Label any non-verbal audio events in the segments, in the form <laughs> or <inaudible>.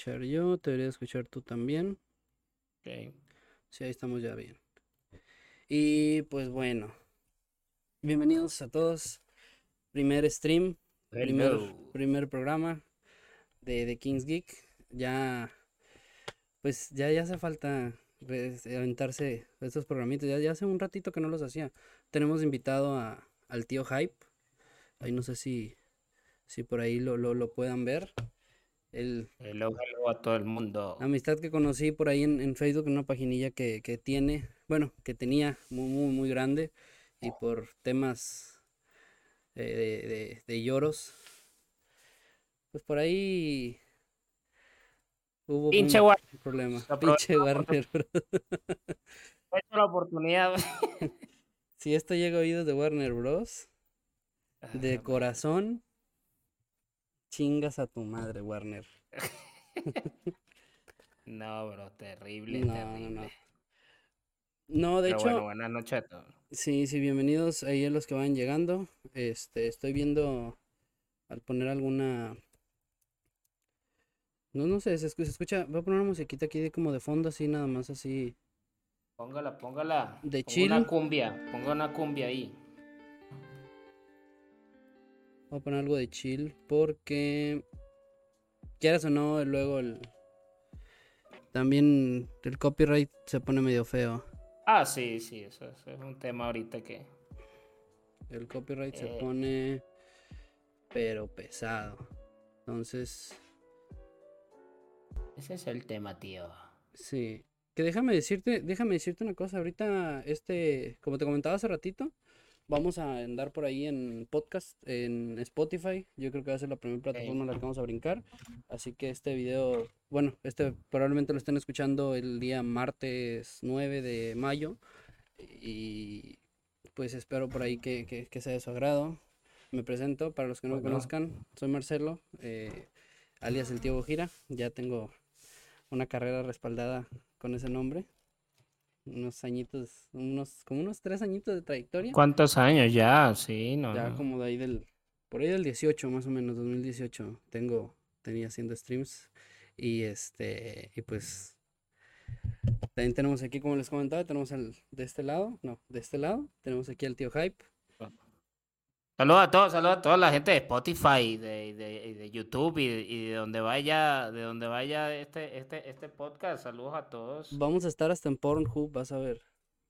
escuchar yo, te debería escuchar tú también. Ok. Sí, ahí estamos ya bien. Y pues bueno, bienvenidos a todos. Primer stream, primer, primer programa de, de Kings Geek. Ya, pues ya, ya hace falta aventarse estos programitos. Ya, ya hace un ratito que no los hacía. Tenemos invitado a, al tío Hype. Ahí no sé si, si por ahí lo, lo, lo puedan ver. El, Hello, hello a todo el mundo. Amistad que conocí por ahí en, en Facebook, en una paginilla que, que tiene, bueno, que tenía muy, muy, muy grande y por temas eh, de, de- de lloros, pues por ahí hubo Pinche un Warner. problema. Pinche Warner Bros. Aprovecho <laughs> la oportunidad. <laughs> Si esto llega a oídos de Warner Bros, <laughs> de Ah, corazón, chingas a tu madre, Warner. <laughs> No, bro, terrible, No, no, terrible. no. No, de Pero hecho, bueno, buenas noches a todos. Sí, sí, bienvenidos ahí a los que van llegando. Este, estoy viendo al poner alguna. No, no sé, se escu- se escucha. Voy a poner una musiquita aquí de como de fondo, así nada más, así. Póngala, póngala. De Ponga chill. una cumbia, ponga una cumbia ahí. Voy a poner algo de chill porque. Quieras o no, luego el. También el copyright se pone medio feo. Ah, sí, sí, eso, eso es un tema ahorita que... El copyright se Eh. pone. Pero pesado. Entonces. Ese es el tema, tío. Sí, que déjame decirte, déjame decirte una cosa, ahorita este, como te comentaba hace ratito, vamos a andar por ahí en podcast, en Spotify, yo creo que va a ser la primera plataforma en la que vamos a brincar, así que este video, bueno, este probablemente lo estén escuchando el día martes 9 de mayo. Y pues espero por ahí que, que, que sea de su agrado. Me presento, para los que no me conozcan, soy Marcelo, eh, alias el tío Bojira, ya tengo una carrera respaldada con ese nombre. Unos añitos, unos, como unos tres añitos de trayectoria. ¿Cuántos años ya? Sí, no. Ya no. como de ahí del, por ahí del 18 más o menos, 2018, tengo, tenía haciendo streams. Y este, y pues, también tenemos aquí, como les comentaba, tenemos el, de este lado, no, de este lado, tenemos aquí al tío Hype. Saludos a todos, saludos a toda la gente de Spotify, de, de, y de YouTube y de, y de donde vaya, de donde vaya este, este, este podcast. Saludos a todos. Vamos a estar hasta en Pornhub, vas a ver.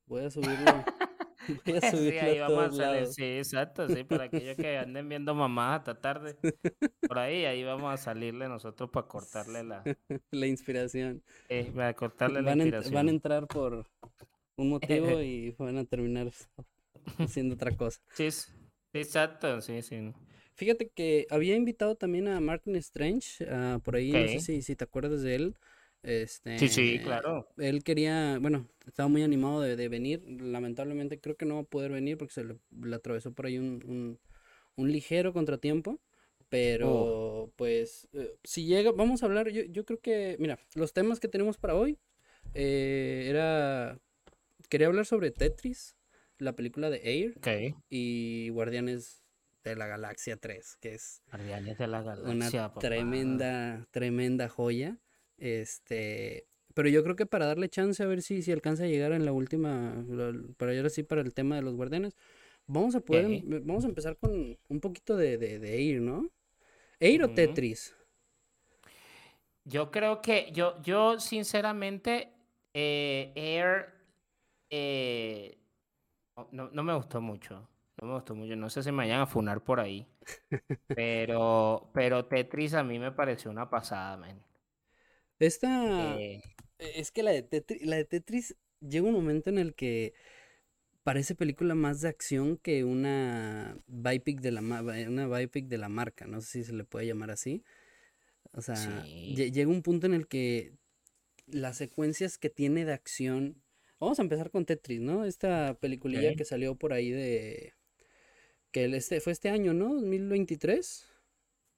Voy a subirlo. <laughs> Voy a Sí, subirlo ahí a vamos a salir, lados. sí, exacto, sí, para aquellos que anden viendo mamás hasta tarde, <laughs> por ahí, ahí vamos a salirle nosotros para cortarle la, <laughs> La inspiración. eh, para cortarle la Van, a ent- inspiración. van a entrar por un motivo y van a terminar haciendo otra cosa. Sí, sí, exacto, sí, sí. Fíjate que había invitado también a Martin Strange, ah, por ahí, no sé si, si te acuerdas de él. Este, Sí, sí, claro. Él quería, bueno, estaba muy animado de, de venir. Lamentablemente creo que no va a poder venir porque se le, le atravesó por ahí un, un, un ligero contratiempo. Pero, pues, eh, si llega, vamos a hablar, yo, yo creo que, mira, los temas que tenemos para hoy eh, era, quería hablar sobre Tetris, la película de Air y Guardianes de la Galaxia 3, que es Guardianes de la una Galaxia, papá. tremenda, tremenda joya. Este, pero yo creo que para darle chance a ver si, si alcanza a llegar en la última, para ahora sí para el tema de los guardianes, vamos a poder, em- vamos a empezar con un poquito de, de, de Air, ¿no? Air o. Tetris. Yo creo que, yo, yo sinceramente, eh, Air, eh, no- no, no me gustó mucho. No me gustó mucho. No sé si me vayan a funar por ahí. <laughs> Pero, pero Tetris a mí me pareció una pasada, man. Esta, Eh, es que la de Tetris, la de Tetris llega un momento en el que parece película más de acción que una biopic de la, una biopic de la marca, no sé si se le puede llamar así. O sea, Sí. llega un punto en el que las secuencias que tiene de acción. Vamos a empezar con Tetris, ¿no? Esta peliculilla que salió por ahí de. que el este, fue este año, ¿no? 2023.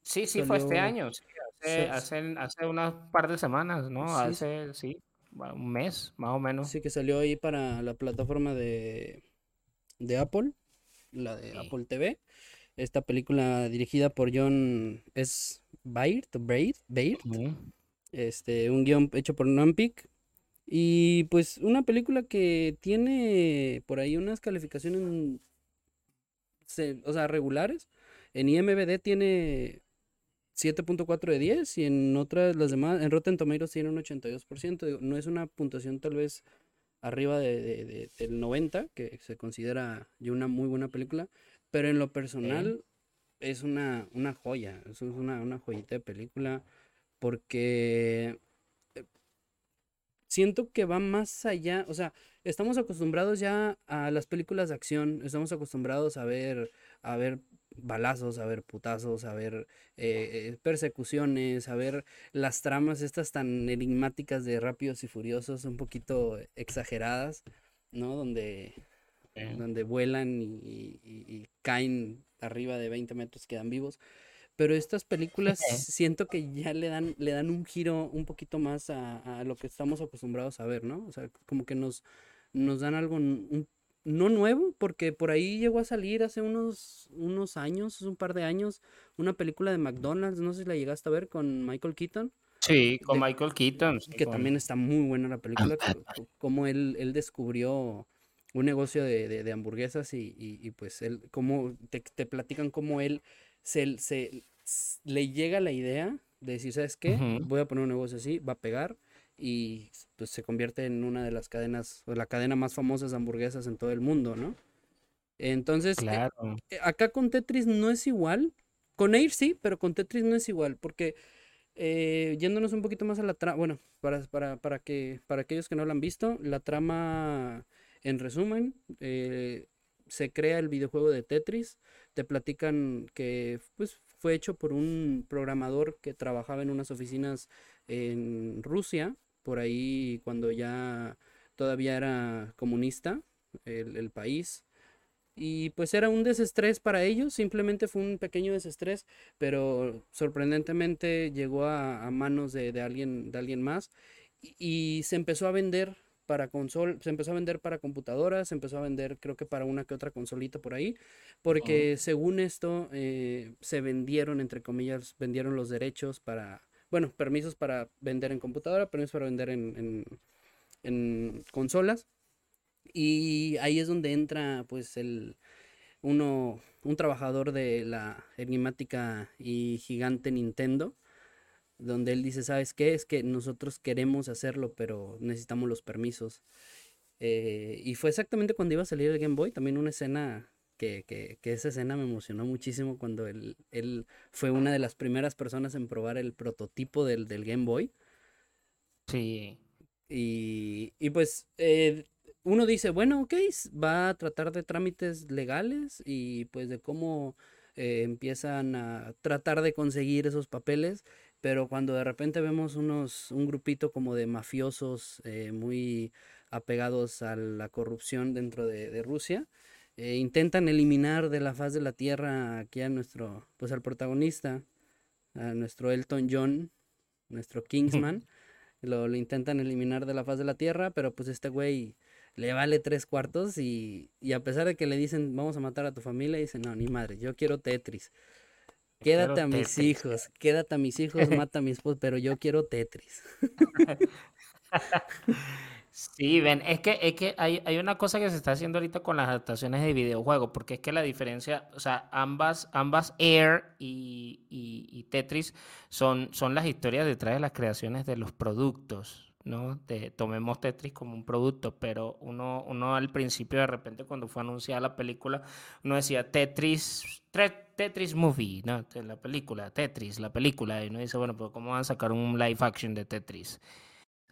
sí, sí, fue este año. sí, hace, sa- hace, hace unas par de semanas, ¿no? Sí, Hace, sí, un mes, más o menos. Sí, que salió ahí para la plataforma de, de Apple, la de Sí. Apple TV. Esta película dirigida por John S. Baird, Baird, Ujú. Este, un guion hecho por Nampic. Y pues una película que tiene por ahí unas calificaciones, o sea, regulares. En IMBD tiene 7.4 de 10 y en otras, las demás, en Rotten Tomatoes tiene un 82%. no es una puntuación tal vez arriba de, del 90, que se considera ya una muy buena película, pero en lo personal es una, una joya, es una, una joyita de película, porque siento que va más allá, o sea, estamos acostumbrados ya a las películas de acción, estamos acostumbrados a ver, a ver balazos, a ver putazos, a ver eh, eh, persecuciones, a ver las tramas estas tan enigmáticas de Rápidos y Furiosos, un poquito exageradas, ¿no? Donde, donde vuelan y, caen arriba de 20 metros, quedan vivos. Pero estas películas siento que ya le dan, le dan un giro un poquito más a, a, lo que estamos acostumbrados a ver, ¿no? O sea, como que nos, nos dan algo un no nuevo, porque por ahí llegó a salir hace unos, unos años, un par de años, una película de McDonald's, no sé si la llegaste a ver con Michael Keaton. Sí, con Michael Keaton. que también está muy buena la película, como él, él descubrió un negocio de, de, hamburguesas y, y, pues él, como te, te platican cómo él se, se, le llega la idea de decir, ¿sabes qué? Voy a poner un negocio así, va a pegar y pues se convierte en una de las cadenas, o la cadena más famosa de hamburguesas en todo el mundo, ¿no? Entonces, eh, eh, acá con Tetris no es igual. Con Air sí, pero con Tetris no es igual, porque eh, yéndonos un poquito más a la trama, bueno, para, para, para, que, para aquellos que no lo han visto, la trama, en resumen, se crea el videojuego de Tetris, te platican que pues, fue hecho por un programador que trabajaba en unas oficinas en Rusia, por ahí cuando ya todavía era comunista el, país. Y pues era un desestrés para ellos, simplemente fue un pequeño desestrés, pero sorprendentemente llegó a, manos de, alguien, de alguien más y, se empezó a vender para consol, se empezó a vender para computadoras, se empezó a vender creo que para una que otra consolita por ahí, porque según esto eh, se vendieron, entre comillas, vendieron los derechos para, bueno, permisos para vender en computadora, permisos para vender en, consolas. Y ahí es donde entra pues el uno, un trabajador de la enigmática y gigante Nintendo, donde él dice, ¿sabes qué? Es que nosotros queremos hacerlo, pero necesitamos los permisos. Eh, y fue exactamente cuando iba a salir el Game Boy, también una escena que, esa escena me emocionó muchísimo cuando él, él, fue una de las primeras personas en probar el prototipo del, del Game Boy. Sí. Y, y pues eh, uno dice, bueno, ok, va a tratar de trámites legales y pues de cómo eh, empiezan a tratar de conseguir esos papeles, pero cuando de repente vemos unos, un grupito como de mafiosos eh, muy apegados a la corrupción dentro de, de Rusia, eh, intentan eliminar de la faz de la tierra aquí a nuestro, pues al protagonista, a nuestro Elton John, nuestro <laughs> Kingsman, lo, lo, intentan eliminar de la faz de la tierra, pero pues este güey le vale tres cuartos y, y, a pesar de que le dicen vamos a matar a tu familia, dice no, ni madre, yo quiero Tetris. Quédate a mis hijos, quédate a mis hijos, <laughs> mata a mis esposa, pero yo quiero Tetris. <laughs> Sí, ven, es que, es que hay, hay una cosa que se está haciendo ahorita con las adaptaciones de videojuegos, porque es que la diferencia, o sea, ambas, ambas Air y, y, Tetris son, son las historias detrás de las creaciones de los productos, ¿no? De, tomemos Tetris como un producto, pero uno, uno al principio de repente cuando fue anunciada la película, uno decía Tetris, Tetris Movie, ¿no? La película, Tetris, la película, y uno dice, bueno, pues ¿cómo van a sacar un live action de Tetris?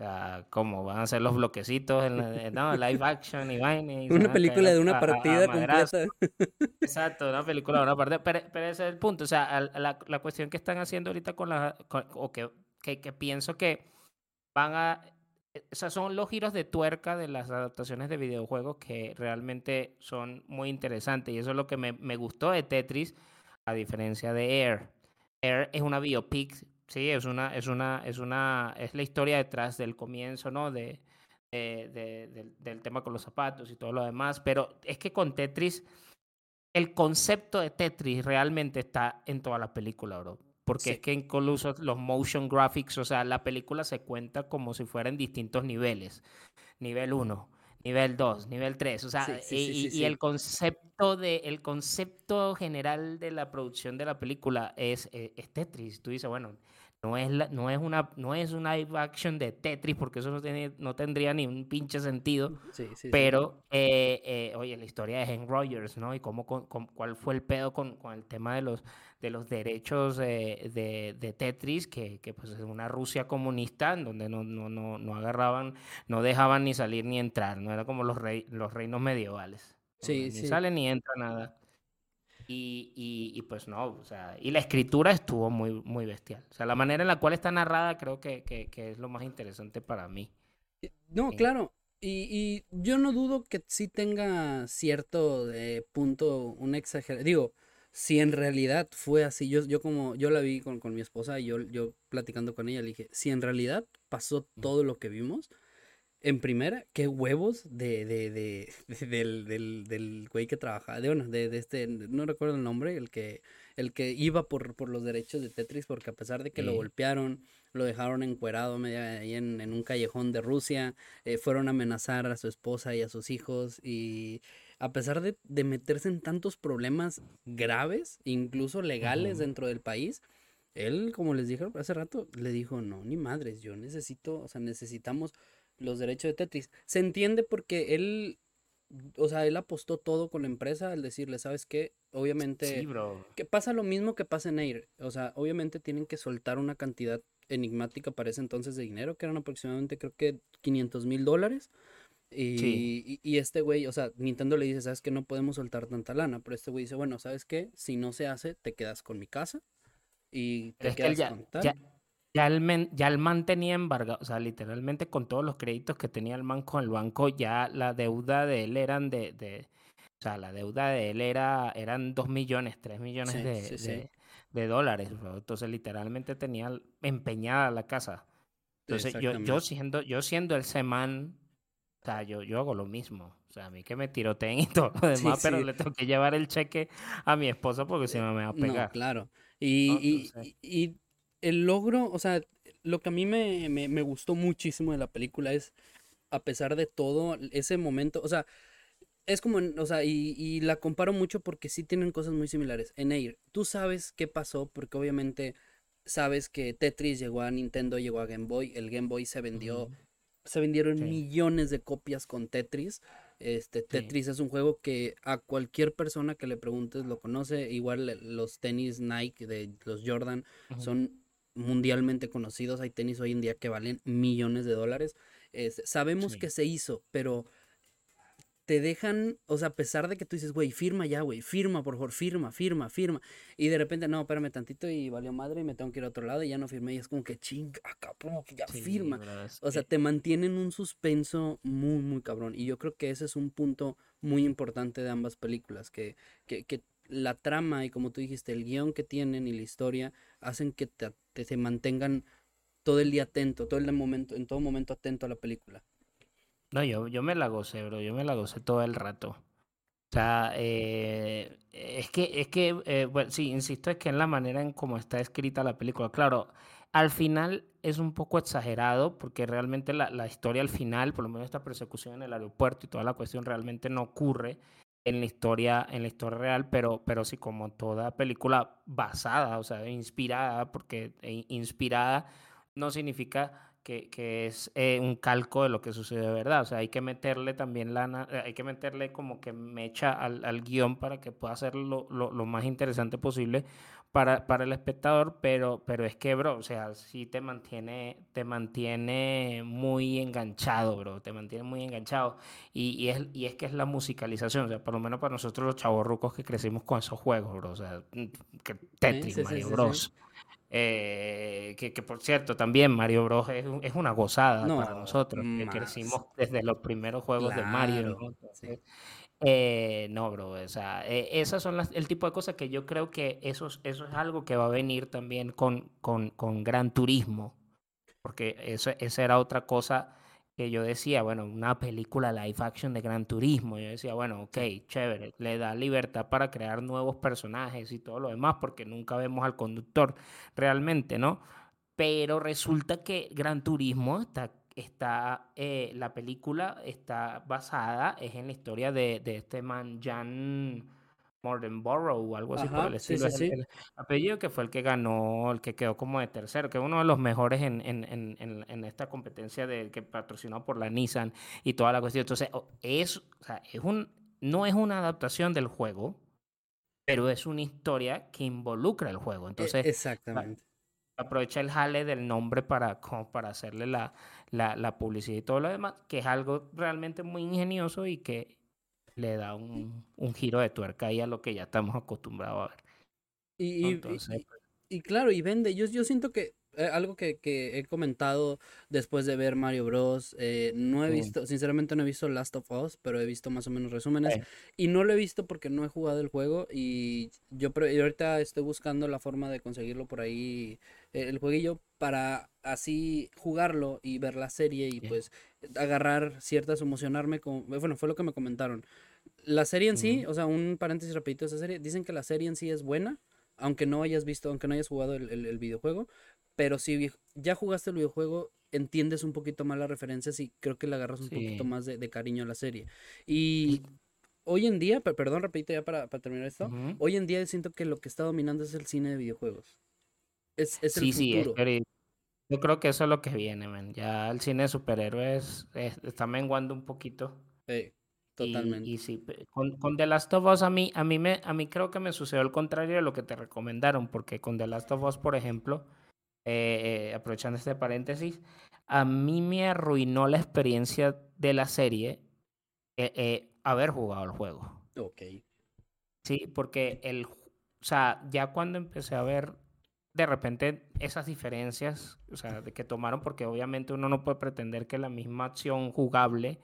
sea, ¿cómo van a ser los bloquecitos en la, no, live action y vaina? <laughs> una película de una partida completa. <laughs> <laughs> Exacto, una película de una partida. Pero, pero, ese es el punto. O sea, la, la cuestión que están haciendo ahorita con la. o que, que, que, pienso que van a. Sea, son los giros de tuerca de las adaptaciones de videojuegos que realmente son muy interesantes. Y eso es lo que me, me gustó de Tetris, a diferencia de Air. Air es una biopic Sí, es una, es una, es una, es la historia detrás del comienzo, ¿no? De, del, tema con los zapatos y todo lo demás. Pero es que con Tetris, el concepto de Tetris realmente está en toda la película, bro. Porque es que incluso los motion graphics, o sea, la película se cuenta como si fueran distintos niveles. Nivel 1, nivel 2, nivel 3, o sea, y, el concepto de el concepto general de la producción de la película es, eh, es Tetris. Tú dices, bueno, no es, no es, una, no es una live action de Tetris, porque eso no, tiene, no tendría ni un pinche sentido. pero, eh, eh, oye, la historia de Henry Rogers, ¿no? Y cómo, cuál fue el pedo con, con, el tema de los, de los derechos de, de, Tetris, que, que, pues es una Rusia comunista, en donde no, no, no, no, agarraban, no dejaban ni salir ni entrar, no era como los, rey, los reinos medievales. Sí, ni sale ni entra nada. Y, y, pues no, o sea, y la escritura estuvo muy, muy bestial. O sea, la manera en la cual está narrada creo que, que, es lo más interesante para mí. No, claro. Y, y, yo no dudo que sí tenga cierto eh, punto, un exagero. Digo, si en realidad fue así, yo, yo como, yo la vi con, con mi esposa y yo, yo platicando con ella, le dije, si en realidad pasó todo lo que vimos, en primera, qué huevos de, de, <laughs> de, del, del, del, güey que trabajaba, de, bueno, de, de, este, no recuerdo el nombre, el que, el que iba por, por los derechos de Tetris, porque a pesar de que lo golpearon, lo dejaron encuerado media, ahí en, en un callejón de Rusia, eh, fueron a amenazar a su esposa y a sus hijos, y a pesar de, de meterse en tantos problemas graves, incluso legales dentro del país, él, como les dije hace rato, le dijo, no, ni madres, yo necesito, o sea, necesitamos los derechos de Tetris. Se entiende porque él, o sea, él apostó todo con la empresa al decirle, ¿sabes qué? Obviamente, sí, bro. que pasa lo mismo que pasa en Air. O sea, obviamente tienen que soltar una cantidad enigmática para ese entonces de dinero, que eran aproximadamente creo que 500 mil dólares. Y, y, este güey, o sea, Nintendo le dice, sabes que no podemos soltar tanta lana, pero este güey dice, bueno, ¿sabes qué? Si no se hace, te quedas con mi casa y te quedas con tal. Ya el, ya el man tenía embargado, o sea, literalmente con todos los créditos que tenía el man con el banco, ya la deuda de él eran de, de o sea, la deuda de él era, eran 2 millones, 3 millones de, de, dólares. Entonces, literalmente tenía empeñada la casa. Entonces, yo, yo, siendo, yo siendo el semán, o sea, yo, yo hago lo mismo. O sea, a mí que me tiroteen y <laughs> todo lo demás, pero le tengo que llevar el cheque a mi esposa porque si no me va a pegar. No, claro. Y, y, y, el logro, o sea, lo que a mí me, me, gustó muchísimo de la película es, a pesar de todo, ese momento, o sea, es como, o sea, y, y, la comparo mucho porque sí tienen cosas muy similares. En Air, tú sabes qué pasó porque obviamente sabes que Tetris llegó a Nintendo, llegó a Game Boy, el Game Boy se vendió, se vendieron millones de copias con Tetris. Este, Tetris es un juego que a cualquier persona que le preguntes lo conoce. Igual los tenis Nike de los Jordan son mundialmente conocidos, hay tenis hoy en día que valen millones de dólares. sabemos que se hizo, pero te dejan, o sea, a pesar de que tú dices, güey, firma ya, güey, firma, por favor, firma, firma, firma. Y de repente, no, espérame tantito y valió madre y me tengo que ir a otro lado y ya no firmé. Y es como que chinga, cabrón, que ya firma. O sea, te mantienen un suspenso muy, muy cabrón. Y yo creo que ese es un punto muy importante de ambas películas, que, que, que la trama y como tú dijiste, el guion que tienen y la historia hacen que te, te, mantengan todo el día atento, todo el momento, en todo momento atento a la película. No, yo, yo me la gocé, bro, yo me la gocé todo el rato. O sea, eh, es que, es que, eh, bueno, sí, insisto, es que en la manera en cómo está escrita la película, claro, al final es un poco exagerado porque realmente la, la historia al final, por lo menos esta persecución en el aeropuerto y toda la cuestión realmente no ocurre en la historia, en la historia real, pero, pero sí como toda película basada, o sea, inspirada, porque eh, inspirada no significa que, que es eh, un calco de lo que sucede de verdad. O sea, hay que meterle también lana, eh, hay que meterle como que mecha al, al guion para que pueda ser lo, lo, lo más interesante posible para, para el espectador, pero, pero es que, bro, o sea, sí te mantiene, te mantiene muy enganchado, bro, te mantiene muy enganchado. Y, y, es, y es que es la musicalización, o sea, por lo menos para nosotros los chavorrucos que crecimos con esos juegos, bro, o sea, que Tetris, Mario Bros. Eh, que, que, por cierto, también Mario Bros. es, es una gozada para nosotros, que crecimos desde los primeros juegos de Mario. ¿no? Eh, no, bro, o sea, eh, esas son las, el tipo de cosas que yo creo que eso, eso es algo que va a venir también con, con, con Gran Turismo, porque eso, esa era otra cosa que yo decía, bueno, una película live action de Gran Turismo. Yo decía, bueno, ok, chévere, le da libertad para crear nuevos personajes y todo lo demás, porque nunca vemos al conductor realmente, ¿no? Pero resulta que Gran Turismo está, está eh, la película está basada, es en la historia de, de este man, Jan Mordenborough o algo así por el estilo. el, apellido que fue el que ganó, el que quedó como de tercero, que es uno de los mejores en, en, en, en esta competencia de, que patrocinó por la Nissan y toda la cuestión. Entonces, es, o sea, es un, no es una adaptación del juego, pero es una historia que involucra el juego. E, Entonces, exactamente. Aprovecha el jale del nombre para, como para hacerle la, la, la publicidad y todo lo demás, que es algo realmente muy ingenioso y que le da un, un, giro de tuerca ahí a lo que ya estamos acostumbrados a ver. Y, pues y, claro, y vende. Yo, yo siento que eh, algo que, que, he comentado después de ver Mario Bros. Eh, no he visto, sinceramente no he visto Last of Us, pero he visto más o menos resúmenes. Y no lo he visto porque no he jugado el juego. Y yo ahorita estoy buscando la forma de conseguirlo por ahí, eh, el jueguillo, para así jugarlo y ver la serie y pues agarrar ciertas, emocionarme con... Bueno, fue lo que me comentaron. La serie en sí, o sea, un paréntesis rapidito de esa serie, dicen que la serie en sí es buena, aunque no hayas visto, aunque no hayas jugado el, el, videojuego, pero si ya jugaste el videojuego, entiendes un poquito más las referencias y creo que le agarras un poquito más de, de, cariño a la serie. Y hoy en día, perdón, repito ya para, para terminar esto, hoy en día siento que lo que está dominando es el cine de videojuegos. Es, es el sí, futuro. Sí, yo creo que eso es lo que viene, man. Ya el cine de superhéroes está menguando un poquito. Sí, totalmente. Y, sí, con, con, The Last of Us a mí, a, mí me, a mí creo que me sucedió el contrario de lo que te recomendaron, porque con The Last of Us, por ejemplo, eh, aprovechando este paréntesis, a mí me arruinó la experiencia de la serie eh, eh, haber jugado el juego. Ok. Sí, porque el, o sea, ya cuando empecé a ver de repente esas diferencias, o sea, de que tomaron, porque obviamente uno no puede pretender que la misma acción jugable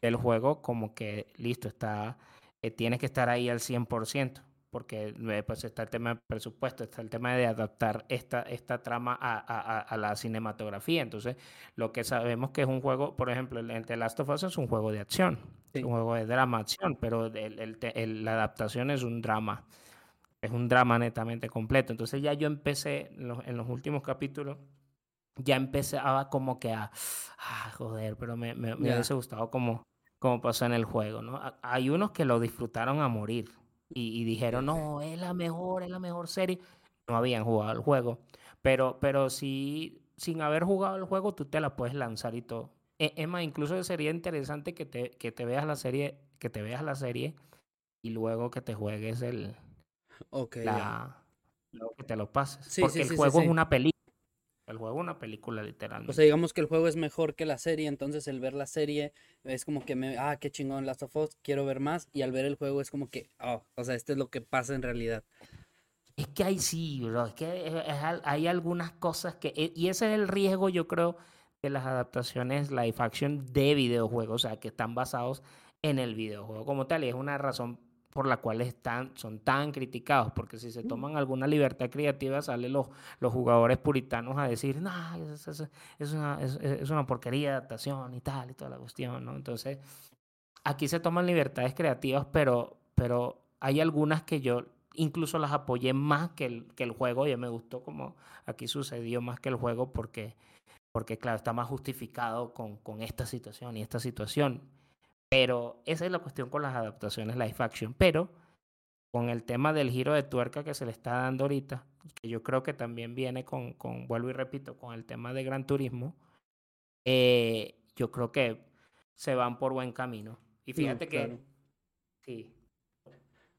del juego, como que listo, está, eh, tiene que estar ahí al 100%, porque eh, pues está el tema del presupuesto, está el tema de adaptar esta, esta trama a, a, a, la cinematografía. Entonces, lo que sabemos que es un juego, por ejemplo, el The Last of Us es un juego de acción, es un juego de drama-acción, pero el, el, la adaptación es un drama es un drama netamente completo. Entonces ya yo empecé en los, últimos capítulos, ya empezaba como que a, ah, joder, pero me, me, hubiese gustado como, como pasó en el juego, ¿no? Hay unos que lo disfrutaron a morir y, dijeron, no, es la mejor, es la mejor serie. No habían jugado el juego, pero, pero sí, sin haber jugado el juego, tú te la puedes lanzar y todo. E, es más, incluso sería interesante que te, que te veas la serie, que te veas la serie y luego que te juegues el, Ok. que te lo pases. porque el juego es una película. El juego es una película, literalmente. O sea, digamos que el juego es mejor que la serie, entonces el ver la serie es como que me, ah, qué chingón Last of Us, quiero ver más, y al ver el juego es como que, oh, o sea, esto es lo que pasa en realidad. Es que hay sí, bro, es que hay algunas cosas que, e, y ese es el riesgo, yo creo, de las adaptaciones live action de videojuegos, o sea, que están basados en el videojuego como tal, y es una razón por la cual están, son tan criticados, porque si se mm. toman alguna libertad creativa, salen los, los jugadores puritanos a decir, no, es, es, es, una, es, una porquería de adaptación y tal, y toda la cuestión, ¿no? Entonces, aquí se toman libertades creativas, pero, pero hay algunas que yo incluso las apoyé más que el, que el juego, y me gustó como aquí sucedió más que el juego, porque, porque claro, está más justificado con, con esta situación y esta situación. Pero esa es la cuestión con las adaptaciones live action. Pero con el tema del giro de tuerca que se le está dando ahorita, que yo creo que también viene con, con vuelvo y repito, con el tema de Gran Turismo, eh, yo creo que se van por buen camino. Y fíjate que... Sí.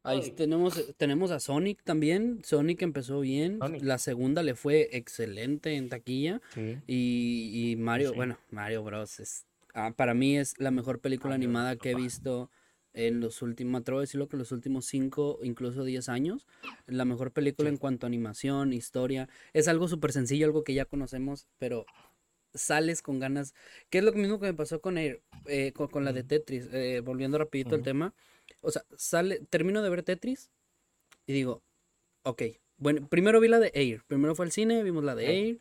Ahí tenemos, tenemos a Sonic también. Sonic empezó bien. La segunda le fue excelente en taquilla. Y, y, Mario, bueno, Mario Bros. es Ah, para mí es la mejor película animada que he visto en los últimos, atrevo a decirlo que los últimos 5, incluso 10 años. La mejor película en cuanto a animación, historia. Es algo súper sencillo, algo que ya conocemos, pero sales con ganas. Que es lo mismo que me pasó con, eh, con, la de Tetris. Eh, volviendo rapidito al tema. O sea, sale, termino de ver Tetris y digo, ok. Bueno, primero vi la de Air. Primero fue al cine, vimos la de Air.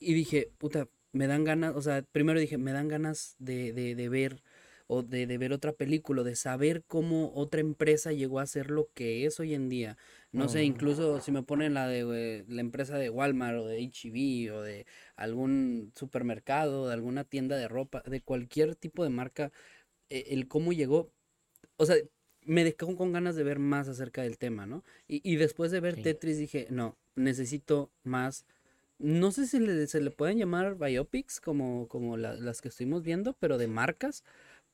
Y dije, puta, me dan ganas, o sea, primero dije, me dan ganas de, de, de ver o de, de, ver otra película, de saber cómo otra empresa llegó a ser lo que es hoy en día. No sé, incluso si me ponen la de la empresa de Walmart o de HEB o de algún supermercado, de alguna tienda de ropa, de cualquier tipo de marca, e, el cómo llegó, o sea, me dejó con ganas de ver más acerca del tema, ¿no? Y, y después de ver Tetris dije, no, necesito más. No sé si le, se le pueden llamar biopics como, como las que estuvimos viendo, pero de marcas.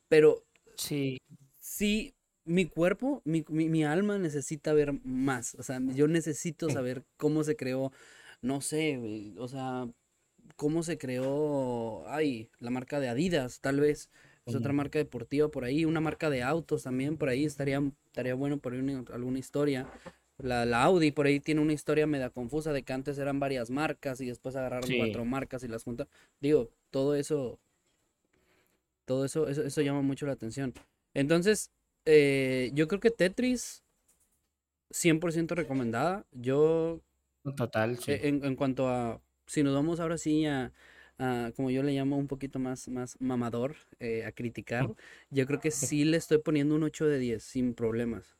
Pero sí, sí mi cuerpo, mi, mi, alma necesita ver más. O sea, yo necesito saber cómo se creó, no sé, o sea, cómo se creó, ay, la marca de Adidas, tal vez. Es otra marca deportiva por ahí, una marca de autos también por ahí, estaría, estaría bueno por ahí alguna historia. La, la, Audi por ahí tiene una historia media confusa de que antes eran varias marcas y después agarraron cuatro marcas y las juntas. Digo, todo eso, todo eso, eso, eso llama mucho la atención. Entonces, eh, yo creo que Tetris, 100% recomendada. Yo... Total, sí. En, en, cuanto a, si nos vamos ahora sí a, como yo le llamo un poquito más, más mamador, eh, a criticar, <laughs> yo creo que sí le estoy poniendo un 8 de 10, sin problemas.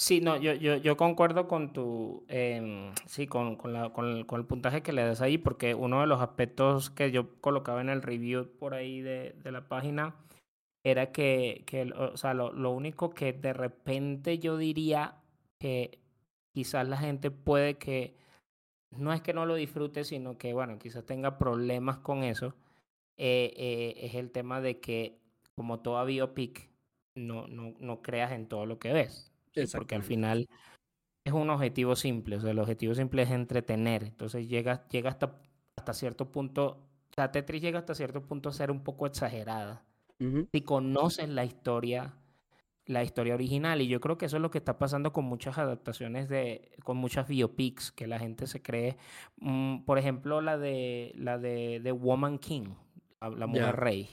Sí, no, yo, yo, yo concuerdo con tu, em, sí, con, con, la, con, el, con, el, puntaje que le das ahí, porque uno de los aspectos que yo colocaba en el review por ahí de, de la página era que, que o sea, lo, lo, único que de repente yo diría que quizás la gente puede que, no es que no lo disfrute, sino que, bueno, quizás tenga problemas con eso, eh, eh, es el tema de que, como toda biopic, no, no, no creas en todo lo que ves. Porque al final es un objetivo simple, o sea, el objetivo simple es entretener. Entonces llega, llega hasta, hasta cierto punto, o sea, Tetris llega hasta cierto punto a ser un poco exagerada. Si conoces la historia, la historia original. Y yo creo que eso es lo que está pasando con muchas adaptaciones de, con muchas biopics, que la gente se cree. Mm, por ejemplo, la de la de, de Woman King, la mujer rey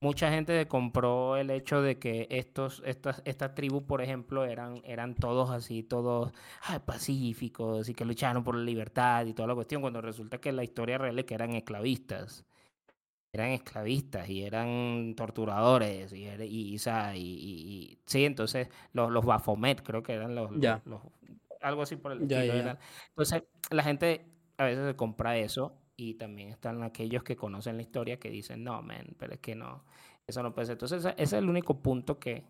mucha gente compró el hecho de que estos, estas, esta tribu, por ejemplo, eran, eran todos así, todos pacíficos y que lucharon por la libertad y toda la cuestión, cuando resulta que la historia real es que eran esclavistas. Eran esclavistas y eran torturadores y, y, y, sí, entonces los, los Bafomet creo que eran los, los, algo así por el estilo. Entonces la gente a veces se compra eso y también están aquellos que conocen la historia que dicen, no, man, pero es que no, eso no puede ser. Entonces, ese es el único punto que,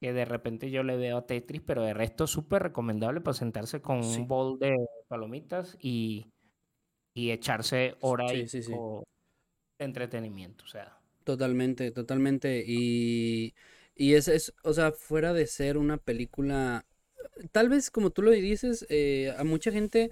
que de repente yo le veo a Tetris, pero de resto súper recomendable para sentarse con un bol de palomitas y, y echarse hora y entretenimiento, o sea. Totalmente, totalmente. Y, y es, es, o sea, fuera de ser una película, tal vez como tú lo dices, eh, a mucha gente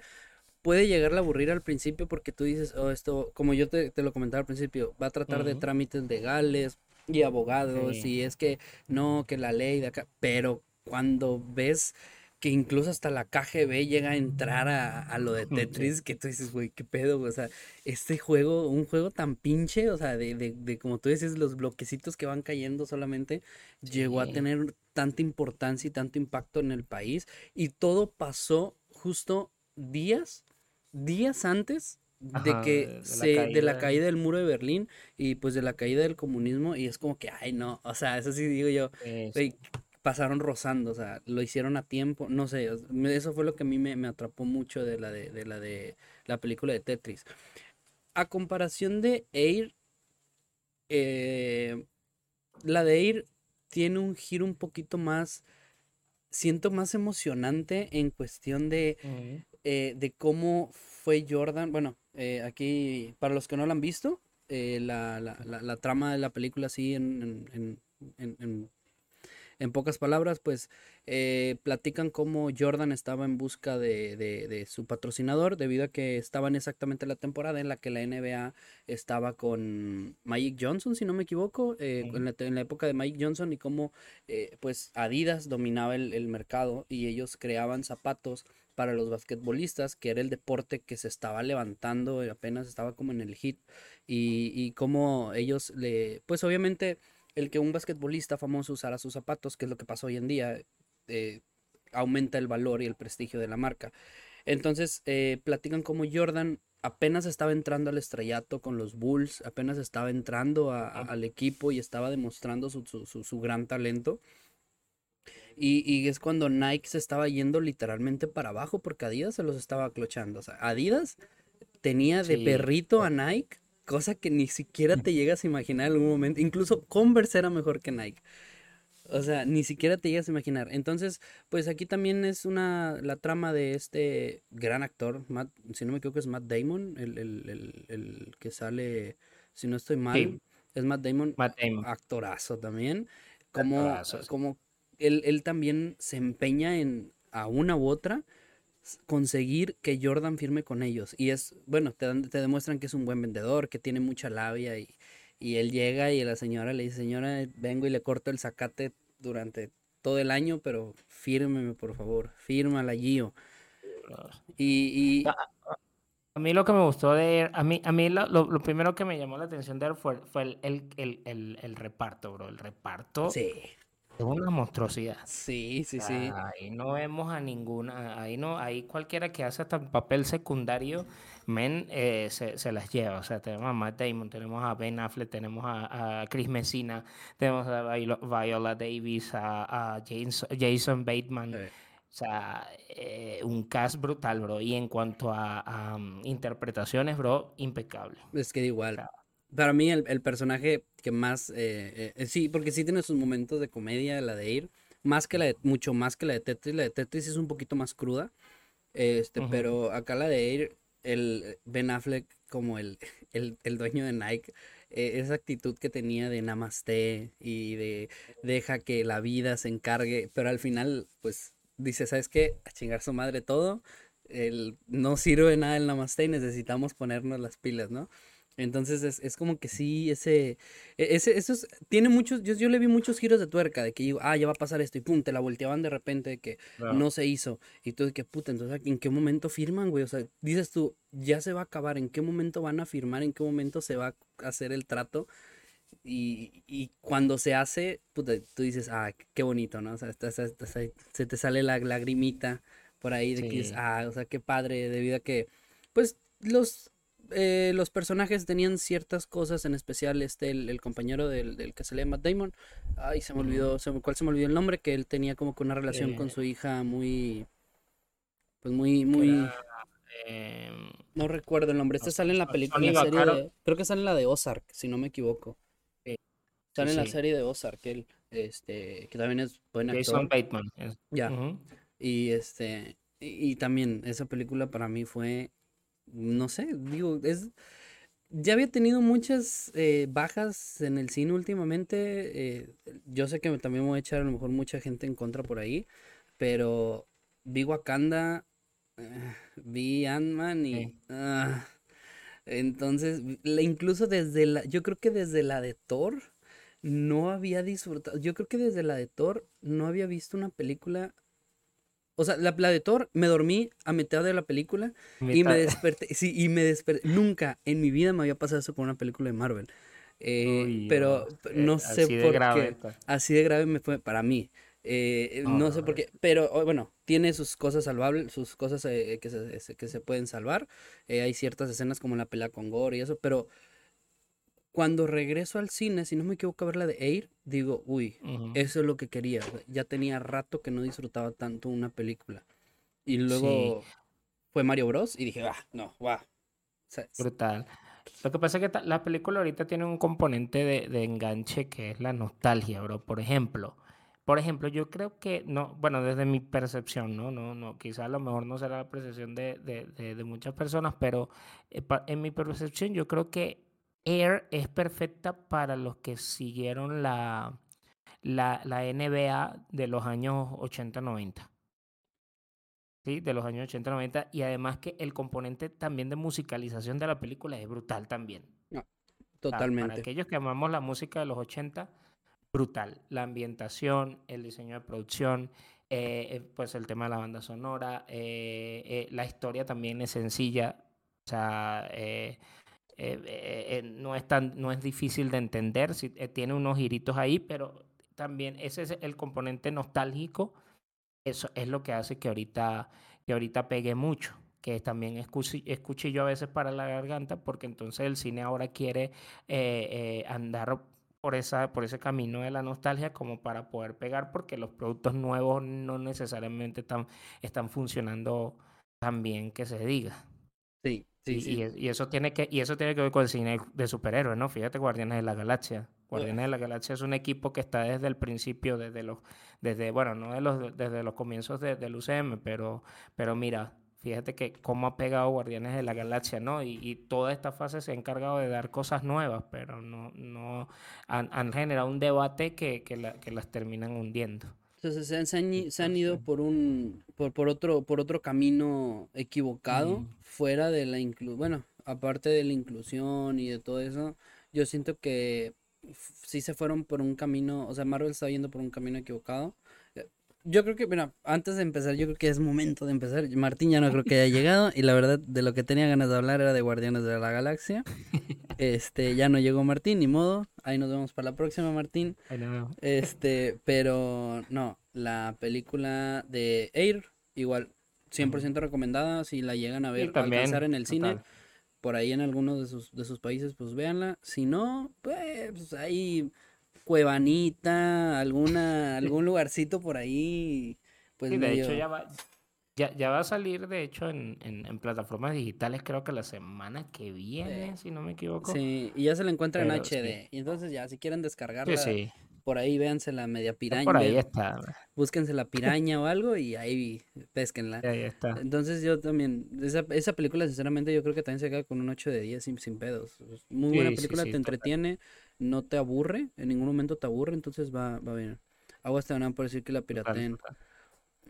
puede llegar a aburrir al principio porque tú dices, oh, esto, como yo te, lo comentaba al principio, va a tratar de trámites legales y abogados y es que no, que la ley de acá, pero cuando ves que incluso hasta la KGB llega a entrar a, lo de <laughs> Tetris, que tú dices, güey, qué pedo, o sea, este juego, un juego tan pinche, o sea, de, de, de como tú dices, los bloquecitos que van cayendo solamente, llegó a tener tanta importancia y tanto impacto en el país, y todo pasó justo días días antes de que de, se, la de la caída del muro de Berlín y pues de la caída del comunismo y es como que, ay no, o sea, eso sí digo yo, pasaron rozando, o sea, lo hicieron a tiempo, no sé, eso fue lo que a mí me, atrapó mucho de la de, la de la película de Tetris. A comparación de Air, eh, la de Air tiene un giro un poquito más, siento más emocionante en cuestión de eh, de cómo fue Jordan. Bueno, eh, aquí, para los que no lo han visto, eh, la, la, la, trama de la película así en, en pocas palabras, pues platican cómo Jordan estaba en busca de, de, de, su patrocinador debido a que estaban exactamente la temporada en la que la NBA estaba con Mike Johnson, si no me equivoco, en, la, en, la, época de Mike Johnson y cómo pues Adidas dominaba el, el mercado y ellos creaban zapatos para los basquetbolistas, que era el deporte que se estaba levantando, apenas estaba como en el hit, y, y como ellos le, pues obviamente el que un basquetbolista famoso usara sus zapatos, que es lo que pasa hoy en día, eh, aumenta el valor y el prestigio de la marca. Entonces, eh, platican como Jordan apenas estaba entrando al estrellato con los Bulls, apenas estaba entrando al equipo y estaba demostrando su, su, gran talento. Y, y, es cuando Nike se estaba yendo literalmente para abajo porque Adidas se los estaba clochando. O sea, Adidas tenía de perrito a Nike, cosa que ni siquiera te llegas a imaginar en algún momento. Incluso Converse era mejor que Nike. O sea, ni siquiera te llegas a imaginar. Entonces, pues aquí también es una la trama de este gran actor, Matt, si no me equivoco es Matt Damon, el, el, el, que sale, si no estoy mal, es Matt Damon, Matt Damon, actorazo también. Como, como él, él también se empeña en, a una u otra, conseguir que Jordan firme con ellos. Y es, bueno, te, te demuestran que es un buen vendedor, que tiene mucha labia y, y él llega y la señora le dice, señora, vengo y le corto el zacate durante todo el año, pero fírmeme, por favor, fírmala, Gio. Y, A mí lo que me gustó de él, a mí, a mí lo, lo, primero que me llamó la atención de él fue, fue el, el, el, el reparto, bro. El reparto. Sí. Es una monstruosidad. Sí, sí, sí. Ahí no vemos a ninguna, ahí no, ahí cualquiera que hace hasta papel secundario, men, eh, se, se, las lleva. O sea, tenemos a Matt Damon, tenemos a Ben Affleck, tenemos a, Chris Messina, tenemos a Viola Davis, a, Jason, Bateman. O sea, eh, un cast brutal, bro. Y en cuanto a, um, interpretaciones, bro, impecable. Es que igual para mí el, personaje que más, eh, eh, eh, sí, porque sí tiene sus momentos de comedia, la de Ir, más que la de, mucho más que la de Tetris, la de Tetris es un poquito más cruda, este, pero acá la de Ir, el Ben Affleck como el, <laughs> el, el dueño de Nike, esa actitud que tenía de namaste y de deja que la vida se encargue, pero al final, pues, dice, ¿sabes qué? A chingar su madre todo, el, no sirve nada el namaste y necesitamos ponernos las pilas, ¿no? Entonces es, es, como que sí, ese, e, ese, eso tiene muchos, yo, yo le vi muchos giros de tuerca, de que digo, ah, ya va a pasar esto, y pum, te la volteaban de repente, de que no se hizo, y tú de que puta, entonces, ¿en qué momento firman, güey? O sea, dices tú, ya se va a acabar, ¿en qué momento van a firmar? ¿En qué momento se va a hacer el trato? Y, y cuando se hace, puta, tú dices, ah, qué bonito, ¿no? O sea, se te sale la lagrimita por ahí de que dices, ah, o sea, qué padre, debido a que, pues, los eh, los personajes tenían ciertas cosas, en especial este, el, compañero del, del, que se lee Matt Damon, ay, se me olvidó, se, ¿cuál se me olvidó el nombre? Que él tenía como que una relación con eh. su hija muy, pues muy, muy... Em, no recuerdo el nombre, este sale en la película, la serie creo que sale en la de Ozark, si no me equivoco. Sale en la serie de Ozark, él, este, que también es buen actor. Jason Bateman. Ya. Y este, y también esa película para mí fue no sé, digo, es... Ya había tenido muchas eh, bajas en el cine últimamente. Eh, yo sé que también me voy a echar a lo mejor mucha gente en contra por ahí. Pero vi Wakanda, eh, vi Ant-Man y... Ah, entonces, incluso desde la... Yo creo que desde la de Thor no había disfrutado. Yo creo que desde la de Thor no había visto una película o sea, la, de Thor, me dormí a mitad de la película y me desperté. Sí, y me desperté. Nunca en mi vida me había pasado eso con una película de Marvel. Eh, pero no sé por qué. Así de grave me fue para mí. Eh, no, sé por qué. Pero bueno, tiene sus cosas salvables, sus cosas eh, que, se, que se pueden salvar. hay ciertas escenas como la pelea con Gore y eso, pero cuando regreso al cine, si no me equivoco a ver la de Air, digo, uy, eso es lo que quería. Ya tenía rato que no disfrutaba tanto una película. Y luego fue Mario Bros. y dije, ah, no, wow. Brutal. Lo que pasa es que la película ahorita tiene un componente de, enganche que es la nostalgia, bro. Por ejemplo, por ejemplo, yo creo que, no, bueno, desde mi percepción, ¿no? No, no, quizás a lo mejor no será la percepción de, de muchas personas, pero eh, en mi percepción yo creo que Air es perfecta para los que siguieron la, la, la NBA de los años 80-90. ¿Sí? De los años 80-90. Y además que el componente también de musicalización de la película es brutal también. totalmente. para aquellos que amamos la música de los 80, brutal. La ambientación, el diseño de producción, eh, eh, pues el tema de la banda sonora, eh, la historia también es sencilla. O sea, eh, eh, no, es tan, no es difícil de entender, si, eh, tiene unos giritos ahí, pero también ese es el componente nostálgico, eso es lo que hace que ahorita, que ahorita pegue mucho. que también es, cuchillo a veces para la garganta, porque entonces el cine ahora quiere eh, eh, andar por, esa, por ese camino de la nostalgia como para poder pegar, porque los productos nuevos no necesariamente están, están funcionando tan bien que se diga. Sí, sí, y, sí. Y, eso tiene que, y eso tiene que ver con el cine de superhéroes, ¿no? Fíjate, Guardianes de la Galaxia. Guardianes de la Galaxia es un equipo que está desde el principio, desde los, desde, bueno, no de los, desde los comienzos del UCM, pero, pero mira, Fíjate que cómo ha pegado Guardianes de la Galaxia, ¿no? Y, toda esta fase se ha encargado de dar cosas nuevas, pero no, no han, generado un debate que, que, las terminan hundiendo. Entonces se han, se han, ido por un por, por, otro por otro camino equivocado, fuera de la inclusión, bueno, aparte de la inclusión y de todo eso, yo siento que sí se fueron por un camino, o sea, Marvel está yendo por un camino equivocado yo creo que, mira, antes de empezar, yo creo que es momento de empezar. Martín ya no creo que haya llegado y la verdad de lo que tenía ganas de hablar era de Guardianes de la Galaxia. <laughs> Este, ya no llegó Martín, ni modo. Ahí nos vemos para la próxima, Martín. Este, pero no, la película de Air, igual, 100% recomendada. Si la llegan a ver, a alcanzar en el cine, por ahí en algunos de sus, de sus países, pues véanla. Si no, pues ahí Cuevanita, alguna, algún lugarcito por ahí. Pues de hecho ya va, ya, va a salir, de hecho, en, en, plataformas digitales, creo que la semana que viene, si no me equivoco. Sí, y ya se la encuentra en HD. Y entonces ya, si quieren descargarla, por ahí véanse la media piraña. Por ahí está. Búsquense la <laughs> piraña o algo y ahí pesquenla. Ahí está. Entonces yo también, esa, esa película, sinceramente, yo creo que también se queda con un 8 de 10 sin, sin pedos. Muy buena película, te entretiene no te aburre, en ningún momento te aburre, entonces va, va bien. Aguas te van por decir que la pirateen.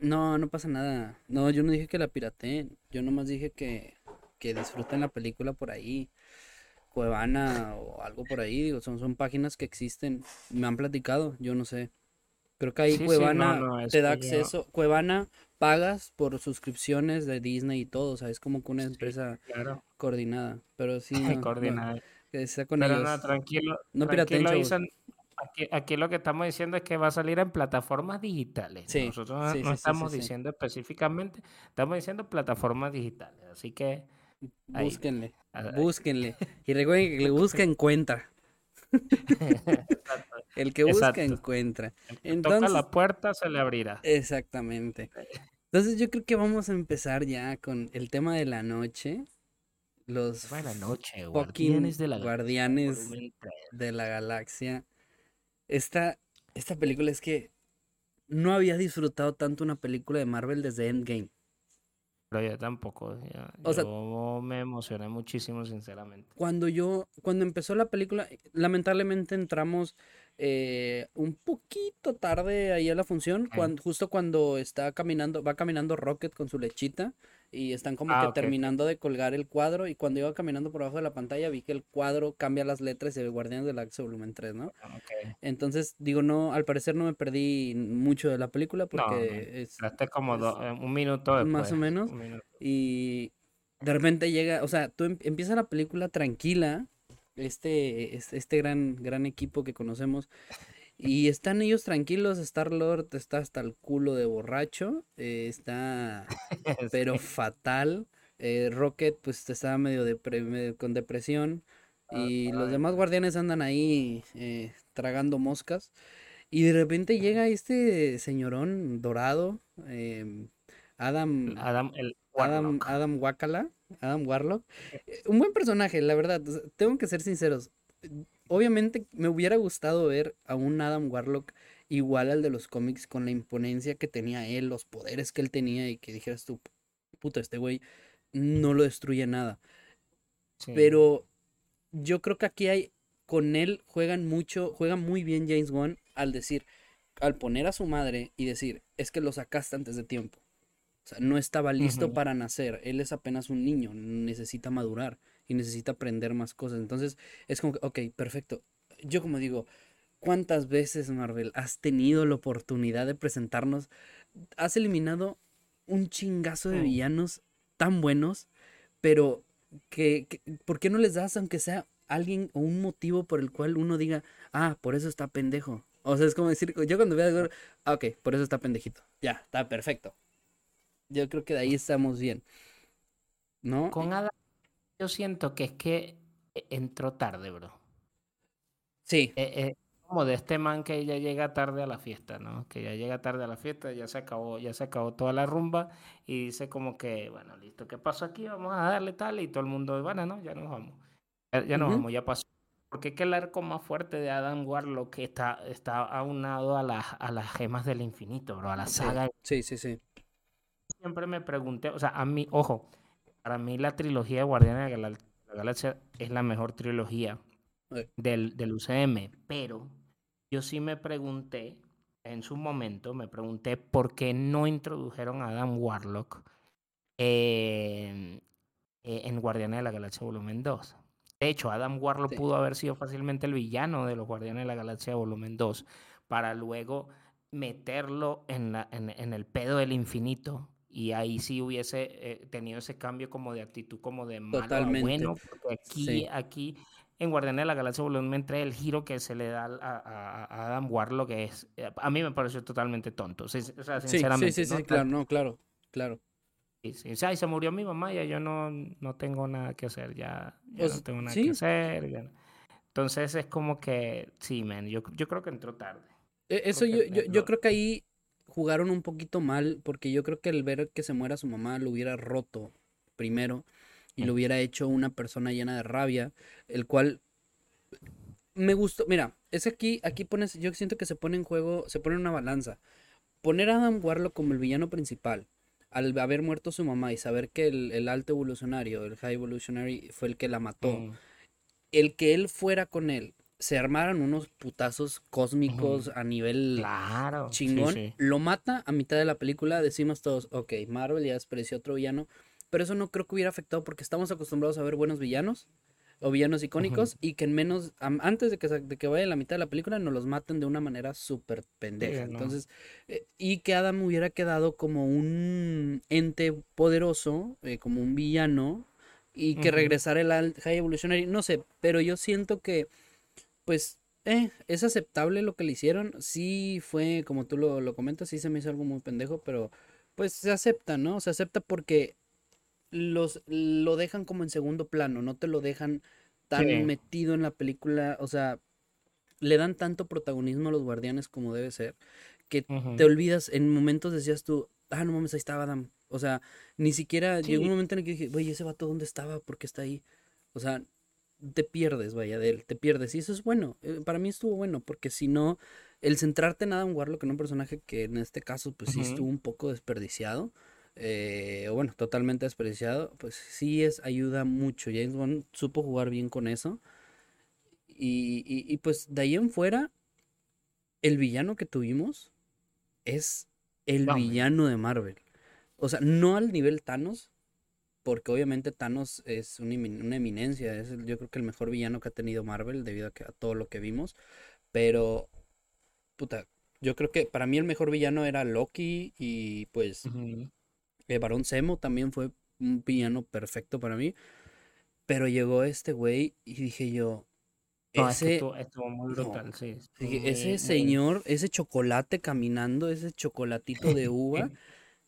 No, no pasa nada. No, yo no dije que la pirateen. Yo nomás dije que, que disfruten la película por ahí. Cuevana o algo por ahí. Digo, son, son páginas que existen. Me han platicado, yo no sé. Creo que ahí Cuevana te da acceso. Cuevana pagas por suscripciones de Disney y todo. O sea, es como que una empresa coordinada. Pero sí. coordinada que sea con Pero no, tranquilo. No tranquilo, aquí, aquí, lo que estamos diciendo es que va a salir en plataformas digitales. Nosotros no, estamos diciendo específicamente, estamos diciendo plataformas digitales. Así que. Búsquenle. Búsquenle. Y recuerden que <laughs> el que busca encuentra. el que busca encuentra. Entonces, toca la puerta se le abrirá. Exactamente. Entonces yo creo que vamos a empezar ya con el tema de la noche los Buena noche, guardianes de la guardianes de la galaxia. Esta, esta película es que no había disfrutado tanto una película de Marvel desde Endgame. Pero yo tampoco. Yo, me emocioné muchísimo, sinceramente. Cuando yo, cuando empezó la película, lamentablemente entramos eh, un poquito tarde ahí a la función, cuando, justo cuando está caminando, va caminando Rocket con su lechita y están como ah, que terminando de colgar el cuadro y cuando iba caminando por abajo de la pantalla vi que el cuadro cambia las letras y el Guardianes de la volumen 3, ¿no? Ah, Entonces, digo, no, al parecer no me perdí mucho de la película porque no, es... como eh, un minuto después. Más o menos. Y de repente llega, o sea, tú em, empieza la película tranquila, este, este gran, gran equipo que conocemos y están ellos tranquilos, Star-Lord está hasta el culo de borracho, eh, está <laughs> pero fatal. Eh, Rocket pues está medio, con depresión ah, y los demás guardianes andan ahí eh, tragando moscas. Y de repente llega este señorón dorado, em, Adam, Adam, el Adam, Adam Wakala, Adam Warlock. <laughs> Un buen personaje, la verdad. Tengo que ser sinceros obviamente me hubiera gustado ver a un Adam Warlock igual al de los cómics con la imponencia que tenía él, los poderes que él tenía y que dijeras tú, puta, este güey no lo destruye nada. Pero yo creo que aquí hay, con él juegan mucho, juega muy bien James Wan al decir, al poner a su madre y decir, es que lo sacaste antes de tiempo. O sea, no estaba listo para nacer, él es apenas un niño, necesita madurar y necesita aprender más cosas. Entonces es como que, ok, perfecto. Yo como digo, ¿cuántas veces Marvel has tenido la oportunidad de presentarnos? Has eliminado un chingazo de mm. villanos tan buenos, pero que, ¿por qué no les das aunque sea alguien o un motivo por el cual uno diga, ah, por eso está pendejo? O sea, es como decir, yo cuando veo, ah, ok, por eso está pendejito. Ya, está perfecto. Yo creo que de ahí estamos bien. ¿no? Con Adam, yo siento que es que e, entró tarde, bro. Sí. Eh, eh, como de este man que ya llega tarde a la fiesta, ¿no? Que ya llega tarde a la fiesta, ya se acabó, ya se acabó toda la rumba y dice como que, bueno, listo, ¿qué pasó aquí? Vamos a darle tal y todo el mundo, bueno, no, ya nos vamos. Ya, nos vamos, ya pasó. Porque es que el arco más fuerte de Adam Warlock está, está aunado a las, a las gemas del infinito, bro, a la saga. Sí, sí, sí. Siempre me pregunté, o sea, a mí, ojo, para mí la trilogía de Guardianes de la Galaxia es la mejor trilogía del, del UCM, pero yo sí me pregunté, en su momento, me pregunté por qué no introdujeron a Adam Warlock en, en Guardianes de la Galaxia Volumen 2. De hecho, Adam Warlock pudo haber sido fácilmente el villano de los Guardianes de la Galaxia Volumen 2, para luego meterlo en, la, en, el pedo del infinito. Y ahí sí hubiese eh, tenido ese cambio como de actitud, como de malo Totalmente. bueno. Porque aquí, aquí en Guardianes de la Galaxia Volumen 3 el giro que se le da a, Adam Warlock es eh, a mí me pareció totalmente tonto. O sea, sinceramente. Sí, sí, sí, claro, no, claro, claro. Sí, sí. O sea, y se murió mi mamá, ya yo no, no tengo nada que hacer, ya, no tengo nada que hacer. Entonces es como que, sí, man, yo, yo creo que entró tarde. E, eso yo, yo, yo creo que ahí jugaron un poquito mal, porque yo creo que el ver que se muera su mamá lo hubiera roto primero y lo hubiera hecho una persona llena de rabia, el cual me gustó. Mira, es aquí, aquí pones, yo siento que se pone en juego, se pone en una balanza. Poner a Adam Warlock como el villano principal, al haber muerto su mamá y saber que el, alto evolucionario, el high evolutionary, fue el que la mató, mm. el que él fuera con él, se armaran unos putazos cósmicos a nivel chingón, lo mata a mitad de la película, decimos todos, ok, Marvel ya despreció otro villano, pero eso no creo que hubiera afectado porque estamos acostumbrados a ver buenos villanos o villanos icónicos y que en menos, antes de que, de que vaya la mitad de la película, nos los maten de una manera súper pendeja. Entonces, eh, y que Adam hubiera quedado como un ente poderoso, eh, como un villano, y que regresara el High Evolutionary, no sé, pero yo siento que, pues, eh, es aceptable lo que le hicieron. Sí fue, como tú lo, lo comentas, sí se me hizo algo muy pendejo, pero pues se acepta, ¿no? Se acepta porque los lo dejan como en segundo plano, no te lo dejan tan metido en la película, o sea, le dan tanto protagonismo a los guardianes como debe ser, que te olvidas, en momentos decías tú, ah, no mames, ahí estaba Adam, o sea, ni siquiera llegó un momento en el que dije, güey, ese vato, ¿dónde estaba? ¿Por qué está ahí? O sea, te pierdes, vaya, de él, te pierdes, y eso es bueno, eh, para mí estuvo bueno, porque si no, el centrarte en Adam Warlock, en un personaje que en este caso, pues sí estuvo un poco desperdiciado, eh, o bueno, totalmente despreciado, pues sí es, ayuda mucho. James Bond supo jugar bien con eso. Y, y, pues de ahí en fuera, el villano que tuvimos es el villano de Marvel. O sea, no al nivel Thanos, porque obviamente Thanos es una, eminencia, es yo creo que el mejor villano que ha tenido Marvel debido a, que, a todo lo que vimos, pero puta, yo creo que para mí el mejor villano era Loki y pues el Barón Semo también fue un piano perfecto para mí. Pero llegó este güey y dije yo. ese, ese señor, ese chocolate caminando, ese chocolatito de <laughs> uva.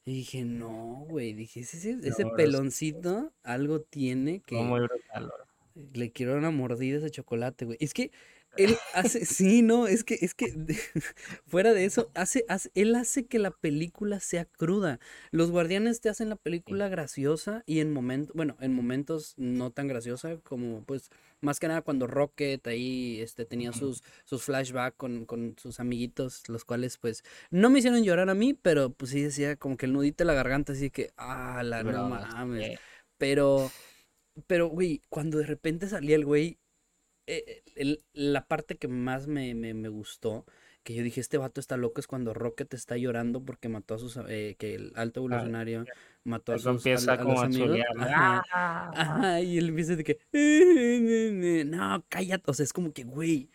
Y dije, no, güey. Dije, ese, ese peloncito algo tiene que. Le quiero una mordida a ese chocolate, güey. Es que <laughs> él hace, sí, no, es que, es que, <laughs> fuera de eso, hace, hace, él hace que la película sea cruda. Los guardianes te hacen la película graciosa y en momentos, bueno, en momentos no tan graciosa como, pues, más que nada cuando Rocket ahí, este, tenía sus, sus flashbacks con, con sus amiguitos, los cuales, pues, no me hicieron llorar a mí, pero, pues, sí decía como que el nudito de la garganta, así que, ah, la no mames. Pero, pero, güey, cuando de repente salía el güey eh, la parte que más me, gustó, que yo dije, este vato está loco, es cuando Rocket está llorando porque mató a sus, eh, que el alto evolucionario mató a sus a, los amigos. ¡Ah! y él empieza de que, no, cállate, o sea, es como que, güey,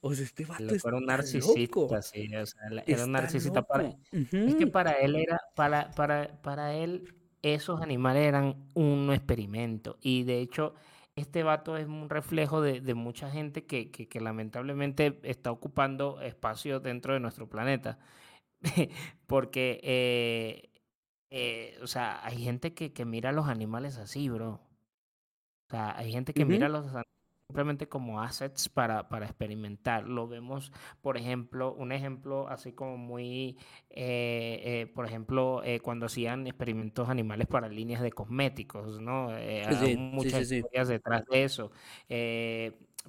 o sea, este vato es un narcisista, sí, o sea, era un narcisista para... Es que para él era, para, para, para él, esos animales eran un experimento, y de hecho este vato es un reflejo de, mucha gente que, lamentablemente está ocupando espacio dentro de nuestro planeta. <laughs> Porque eh, eh, o sea, hay gente que, que mira a los animales así, bro. O sea, hay gente que mira a los simplemente como assets para, para experimentar. Lo vemos, por ejemplo, un ejemplo así como muy, eh, eh, por ejemplo, eh, cuando hacían experimentos animales para líneas de cosméticos, ¿no? hay muchas historias detrás de eso.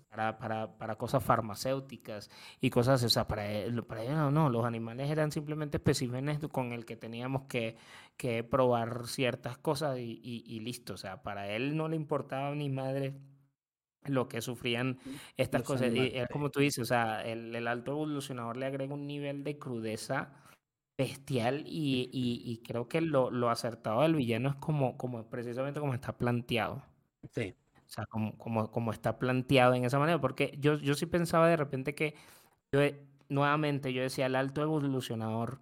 Para, para, para, cosas farmacéuticas y cosas, o sea, para, para ellos no, no, los animales eran simplemente especímenes con el que teníamos que, que probar ciertas cosas y, y, y, listo, o sea, para él no le importaba ni madre lo que sufrían estas cosas. Y es como tú dices, o sea, el, alto evolucionador le agrega un nivel de crudeza bestial y, y, creo que lo, lo, acertado del villano es como, como precisamente como está planteado. Sí. O sea, como, como, como está planteado en esa manera, porque yo, yo sí pensaba de repente que, yo, nuevamente, yo decía, el alto evolucionador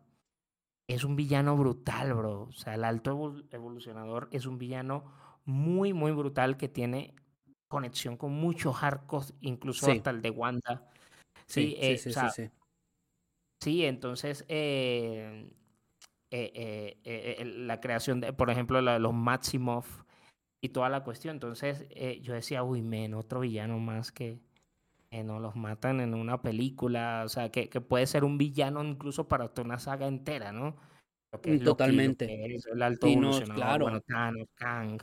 es un villano brutal, bro. O sea, el alto evolucionador es un villano muy, muy brutal que tiene conexión con muchos arcos, incluso hasta el de Wanda. Sí, sí, sí, sí, sí, entonces eh, eh, eh, la creación de, por ejemplo, la, los Maximoff y toda la cuestión. Entonces yo decía, uy, men, otro villano más que no los matan en una película, o sea, que, que puede ser un villano incluso para toda una saga entera, ¿no? Totalmente. el alto claro. bueno, Thanos, Kang,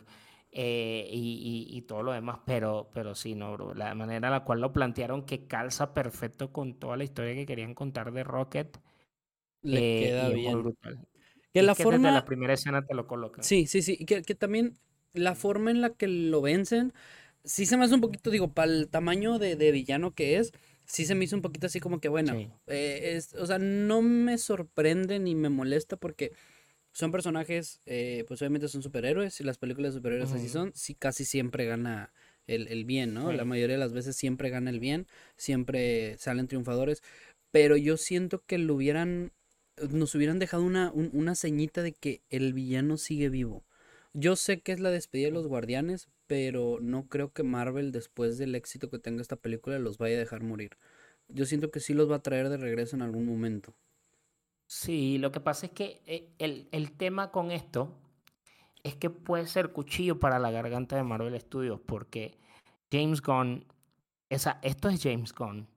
eh, y, y, todo lo demás, pero, pero sí, no, bro. La manera en la cual lo plantearon que calza perfecto con toda la historia que querían contar de Rocket. Le eh, queda bien. Brutal. Que la forma. Desde la primera escena te lo colocan. Sí, sí, sí. Que, que también la forma en la que lo vencen, sí se me hace un poquito, digo, para el tamaño de, de, villano que es, sí se me hizo un poquito así como que, bueno, eh, es, o sea, no me sorprende ni me molesta porque son personajes, eh, pues obviamente son superhéroes y las películas de superhéroes así son, sí, casi siempre gana el, el bien, ¿no? La mayoría de las veces siempre gana el bien, siempre salen triunfadores, pero yo siento que lo hubieran, nos hubieran dejado una, una ceñita de que el villano sigue vivo. Yo sé que es la despedida de los guardianes, pero no creo que Marvel, después del éxito que tenga esta película, los vaya a dejar morir. Yo siento que sí los va a traer de regreso en algún momento. Sí, lo que pasa es que eh, el, el, tema con esto es que puede ser cuchillo para la garganta de Marvel Studios, porque James Gunn, esa, esto es James Gunn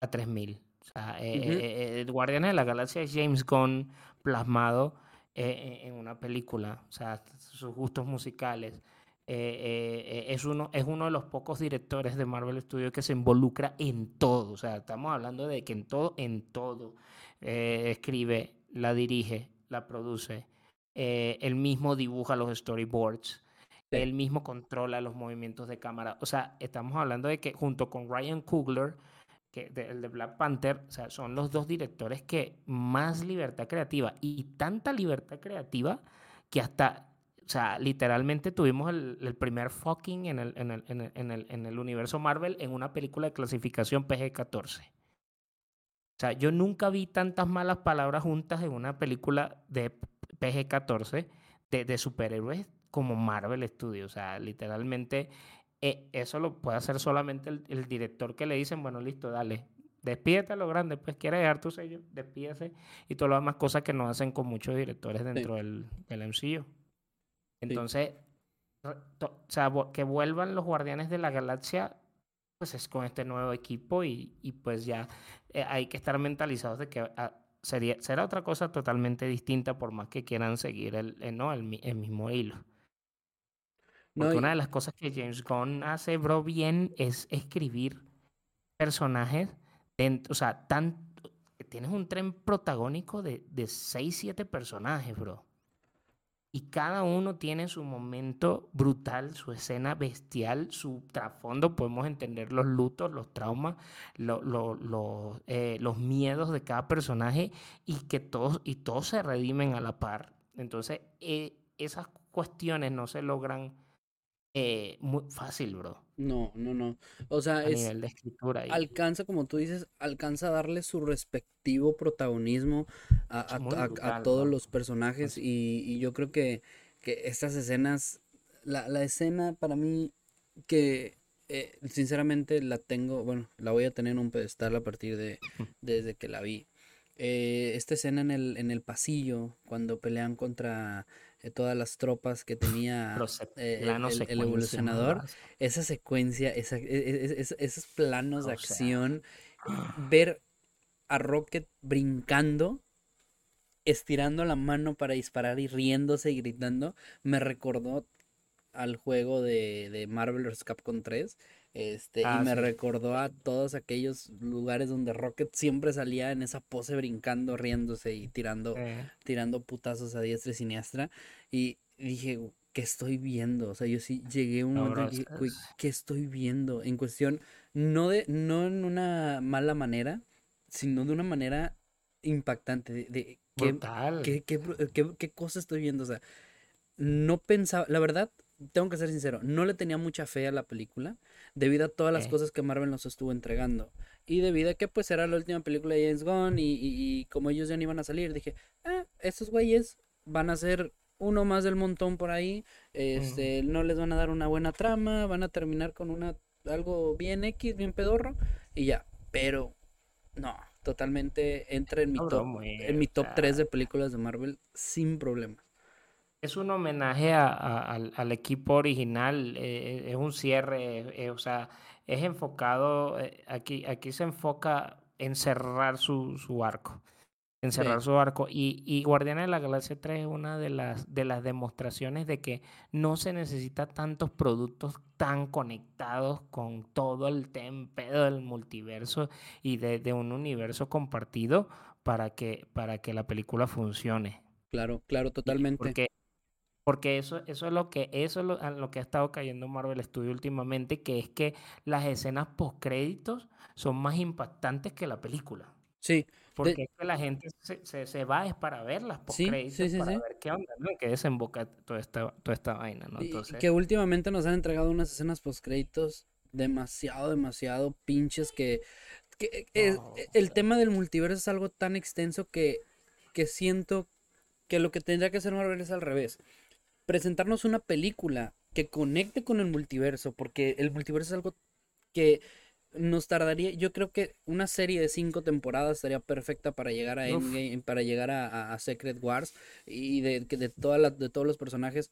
a 3000. O sea, eh, eh, el Guardianes de la Galaxia es James Gunn plasmado en una película, o sea, sus gustos musicales. es, uno, es uno de los pocos directores de Marvel Studios que se involucra en todo. O sea, estamos hablando de que en todo, en todo. Eh, escribe, la dirige, la produce, eh, él mismo dibuja los storyboards, él mismo controla los movimientos de cámara. O sea, estamos hablando de que junto con Ryan Coogler, que el de Black Panther, o sea, son los dos directores que más libertad creativa y tanta libertad creativa que hasta o sea, literalmente tuvimos el, el primer fucking en el, en, el, en, en, en el universo Marvel en una película de clasificación PG-14. O sea, yo nunca vi tantas malas palabras juntas en una película de PG-14 de, de, superhéroes como Marvel Studios. O sea, literalmente eh, eso lo puede hacer solamente el, director que le dicen, bueno, listo, dale, despídete a lo grande, pues quiere dejar tu sello, despídese y todas las demás cosas que no hacen con muchos directores dentro del, del MCU. Entonces, o sea, que vuelvan los Guardianes de la Galaxia pues es con este nuevo equipo y, y pues ya eh, hay que estar mentalizados de que ah, sería, será otra cosa totalmente distinta por más que quieran seguir el, el ¿no? el, el, mismo hilo. Porque una de las cosas que James Gunn hace, bro, bien es escribir personajes, dentro, o sea, tan, tienes un tren protagónico de, de 6, 7 personajes, bro. Y cada uno tiene su momento brutal, su escena bestial, su trasfondo. Podemos entender los lutos, los traumas, eh, los miedos de cada personaje y que todos, y todos se redimen a la par. Entonces, eh, esas cuestiones no se logran eh, muy fácil, bro. No, no, no. O sea, a nivel de escritura. Alcanza, como tú dices, alcanza a darle su respectivo protagonismo a, todos los personajes y, yo creo que, que estas escenas, la, la, escena para mí que eh, sinceramente la tengo, bueno, la voy a tener en un pedestal a partir de <laughs> desde que la vi. eh, esta escena en el, en el pasillo, cuando pelean contra eh, todas las tropas que tenía eh, el, evolucionador, esa secuencia, esa, e, e, e, esos planos de acción, ver a Rocket brincando, estirando la mano para disparar y riéndose y gritando, me recordó al juego de, de Marvel vs. Capcom 3 este, y ah, me recordó a todos aquellos lugares donde Rocket siempre salía en esa pose brincando, riéndose y tirando, tirando putazos a diestra y siniestra. Y dije, ¿qué estoy viendo? O sea, yo sí llegué a un momento y dije, ¿qué estoy viendo? En cuestión, no de, no en una mala manera, sino de una manera impactante. De, ¿qué, qué, qué, qué cosa estoy viendo? O sea, no pensaba, la verdad, tengo que ser sincero, no le tenía mucha fe a la película debido a todas las cosas que Marvel nos estuvo entregando. Y debido a que pues era la última película de James Gunn y, como ellos ya no iban a salir, dije, ah, estos güeyes van a ser uno más del montón por ahí, este, no les van a dar una buena trama, van a terminar con una algo bien X, bien pedorro y ya, pero no, totalmente entra en mi top, en mi top 3 de películas de Marvel sin problema es un homenaje al, equipo original, eh, es un cierre, eh, o sea, es enfocado, eh, aquí, aquí se enfoca en cerrar su, su arco, en cerrar su arco. Y, y Guardianes de la Galaxia 3 es una de las, de las demostraciones de que no se necesita tantos productos tan conectados con todo el tempedo del multiverso y de, un universo compartido para que, para que la película funcione. Claro, claro, totalmente. Porque porque eso, eso es lo que eso es lo, que ha estado cayendo Marvel Studios últimamente, que es que las escenas post créditos son más impactantes que la película. Sí. Porque es que la gente se, se, va es para ver las post créditos, para ver qué onda, ¿no? Que desemboca toda esta, toda esta vaina, ¿no? Entonces... que últimamente nos han entregado unas escenas post créditos demasiado, demasiado pinches que, que eh, el tema del multiverso es algo tan extenso que, que siento que lo que tendría que hacer Marvel es al revés presentarnos una película que conecte con el multiverso, porque el multiverso es algo que nos tardaría, yo creo que una serie de cinco temporadas estaría perfecta para llegar a Endgame, para llegar a, Secret Wars y de, de, toda de todos los personajes.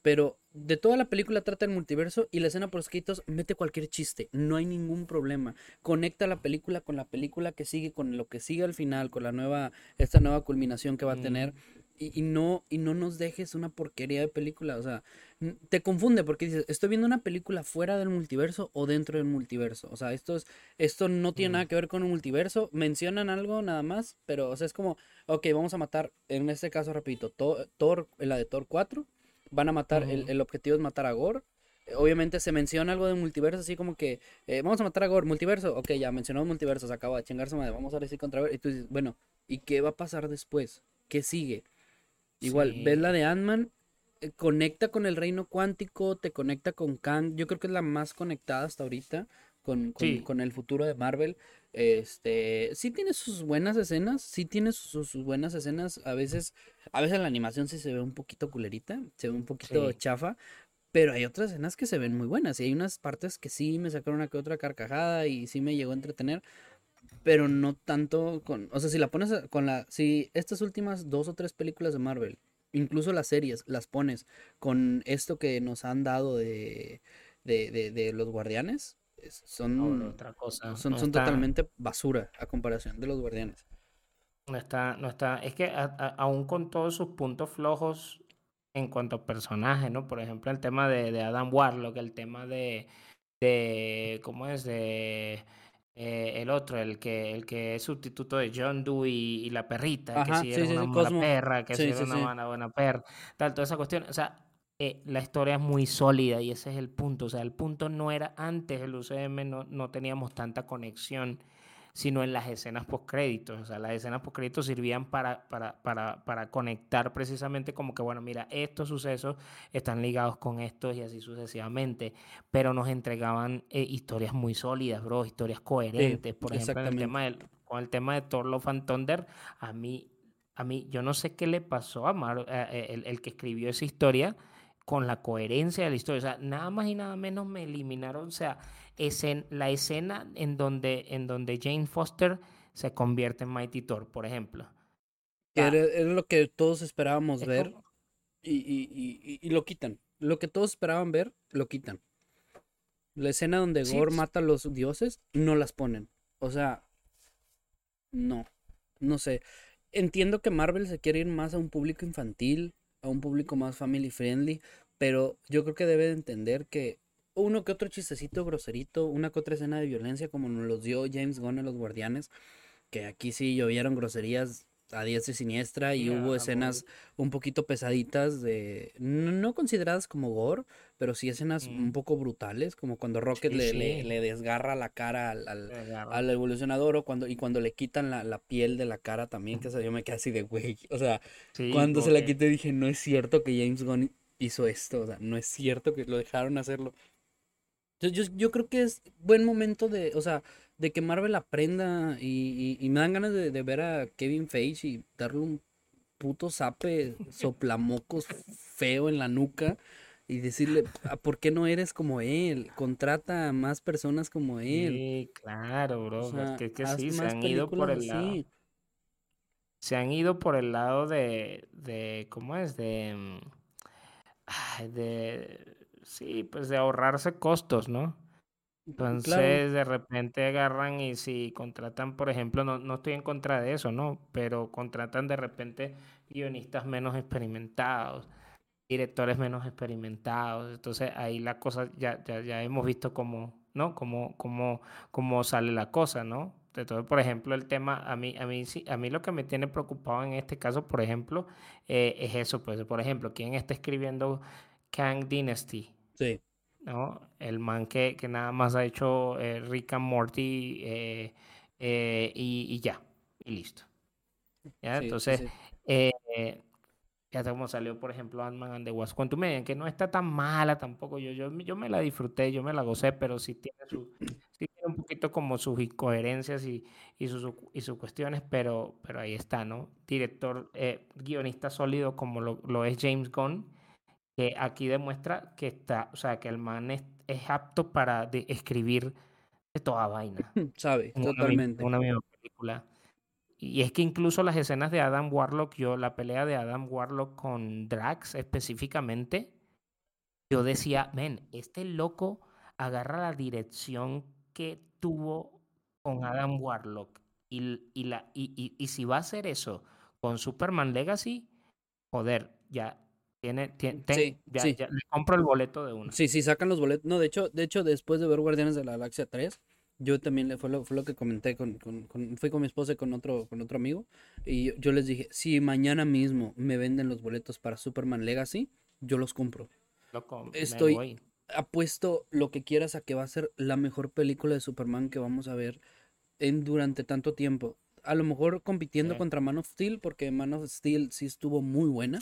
Pero de toda la película trata el multiverso y la escena por escritos mete cualquier chiste, no hay ningún problema. Conecta la película con la película que sigue, con lo que sigue al final, con la nueva, esta nueva culminación que va a tener y, no, y no nos dejes una porquería de película. O sea, te confunde porque dices, estoy viendo una película fuera del multiverso o dentro del multiverso. O sea, esto, es, esto no tiene nada que ver con un multiverso. Mencionan algo nada más, pero o sea, es como, ok, vamos a matar, en este caso, repito, Thor, la de Thor 4, van a matar, el, el, objetivo es matar a Gore. Obviamente se menciona algo de multiverso, así como que eh, vamos a matar a Gore, multiverso, ok, ya mencionamos multiverso, se acaba de chingarse madre, vamos a decir contra. Y tú dices, bueno, ¿y qué va a pasar después? ¿Qué sigue? Igual, ves la de Ant-Man, eh, conecta con el reino cuántico, te conecta con Kang. Yo creo que es la más conectada hasta ahorita con, con, el futuro de Marvel. Este, sí tiene sus buenas escenas, sí tiene sus, buenas escenas. A veces, a veces la animación sí se ve un poquito culerita, se ve un poquito chafa. Pero hay otras escenas que se ven muy buenas. Y hay unas partes que sí me sacaron una que otra carcajada y sí me llegó a entretener pero no tanto con, o sea, si la pones con la, si estas últimas dos o tres películas de Marvel, incluso las series, las pones con esto que nos han dado de, de, de, los guardianes, son, otra cosa. son, son totalmente basura a comparación de los guardianes. No está, no está, es que aún con todos sus puntos flojos en cuanto a personaje, ¿no? Por ejemplo, el tema de, de Adam Warlock, el tema de, de, ¿cómo es? De eh, el otro, el que, el que es sustituto de John Doe y, la perrita, que si era una mala perra, que si era una buena, perra, tal, toda esa cuestión. O sea, eh, la historia es muy sólida y ese es el punto. O sea, el punto no era antes el UCM, no, no teníamos tanta conexión sino en las escenas postcréditos. O sea, las escenas postcréditos servían para, para, para, para, conectar precisamente como que, bueno, mira, estos sucesos están ligados con estos y así sucesivamente, pero nos entregaban eh, historias muy sólidas, bro, historias coherentes. Por ejemplo, el tema del, con el tema de Thor Love and Thunder, a mí, a mí, yo no sé qué le pasó a Mar, eh, eh, el, el que escribió esa historia con la coherencia de la historia. O sea, nada más y nada menos me eliminaron, o sea, la escena en donde, en donde Jane Foster se convierte en Mighty Thor, por ejemplo. era, lo que todos esperábamos ver y, y, y, lo quitan. Lo que todos esperaban ver, lo quitan. La escena donde Gore pues mata a los dioses, no las ponen. O sea, no, no sé. Entiendo que Marvel se quiere ir más a un público infantil, a un público más family friendly, pero yo creo que debe de entender que uno que otro chistecito groserito, una que otra escena de violencia como nos los dio James Gunn en Los Guardianes, que aquí sí llovieron groserías a diestra y siniestra y hubo escenas un poquito pesaditas de no, consideradas como gore, pero sí escenas un poco brutales, como cuando Rocket le, Le, desgarra la cara al, al, evolucionador o cuando, y cuando le quitan la, la, piel de la cara también, que yo me quedé así de güey, o sea, cuando se la quité dije, no es cierto que James Gunn hizo esto, o sea, no es cierto que lo dejaron hacerlo. Yo, yo creo que es buen momento de, o sea, de que Marvel aprenda y, y, me dan ganas de, ver a Kevin Feige y darle un puto zape <laughs> soplamocos feo en la nuca y decirle, ah, ¿por qué no eres como él? Contrata a más personas como él. Sí, claro, bro. que, que sí, se han ido por el lado. Se han ido por el lado de, de ¿cómo es? De, mm, de, sí, pues de ahorrarse costos, ¿no? Entonces, de repente agarran y si contratan, por ejemplo, no, no estoy en contra de eso, ¿no? Pero contratan de repente guionistas menos experimentados, directores menos experimentados. Entonces, ahí la cosa ya, ya, ya hemos visto cómo, ¿no? Cómo, cómo, cómo sale la cosa, ¿no? Entonces, por ejemplo, el tema, a mí, a mí, a mí lo que me tiene preocupado en este caso, por ejemplo, eh, es eso, pues, por ejemplo, ¿quién está escribiendo Kang Dynasty? Sí. ¿no? El man que, que nada más ha hecho eh, Rick and Morty eh, eh, y, ya, y listo. ¿Ya? Entonces, ya como salió, por ejemplo, Ant-Man and the Wasp Quantumania, que no está tan mala tampoco. Yo, yo, yo me la disfruté, yo me la gocé, pero sí tiene, su, sí tiene un poquito como sus incoherencias y, y, sus, y sus cuestiones, pero, pero ahí está, ¿no? Director, guionista sólido como lo, lo es James Gunn que aquí demuestra que está, o sea, que el man es, apto para escribir de toda vaina. <laughs> Sabe, totalmente. Una, misma película. Y es que incluso las escenas de Adam Warlock, yo, la pelea de Adam Warlock con Drax específicamente, yo decía, men, este loco agarra la dirección que tuvo con Adam Warlock. Y, y, la, y, y si va a hacer eso con Superman Legacy, joder, ya tiene, sí, ya, le compro el boleto de uno. Sí, sí, sacan los boletos. No, de hecho, de hecho, después de ver Guardianes de la Galaxia 3, yo también le fue lo, fue lo que comenté con, con, fui con mi esposa y con otro, con otro amigo. Y yo, les dije, si mañana mismo me venden los boletos para Superman Legacy, yo los compro. Estoy apuesto lo que quieras a que va a ser la mejor película de Superman que vamos a ver en durante tanto tiempo a lo mejor compitiendo contra Man of Steel, porque Man of Steel sí estuvo muy buena.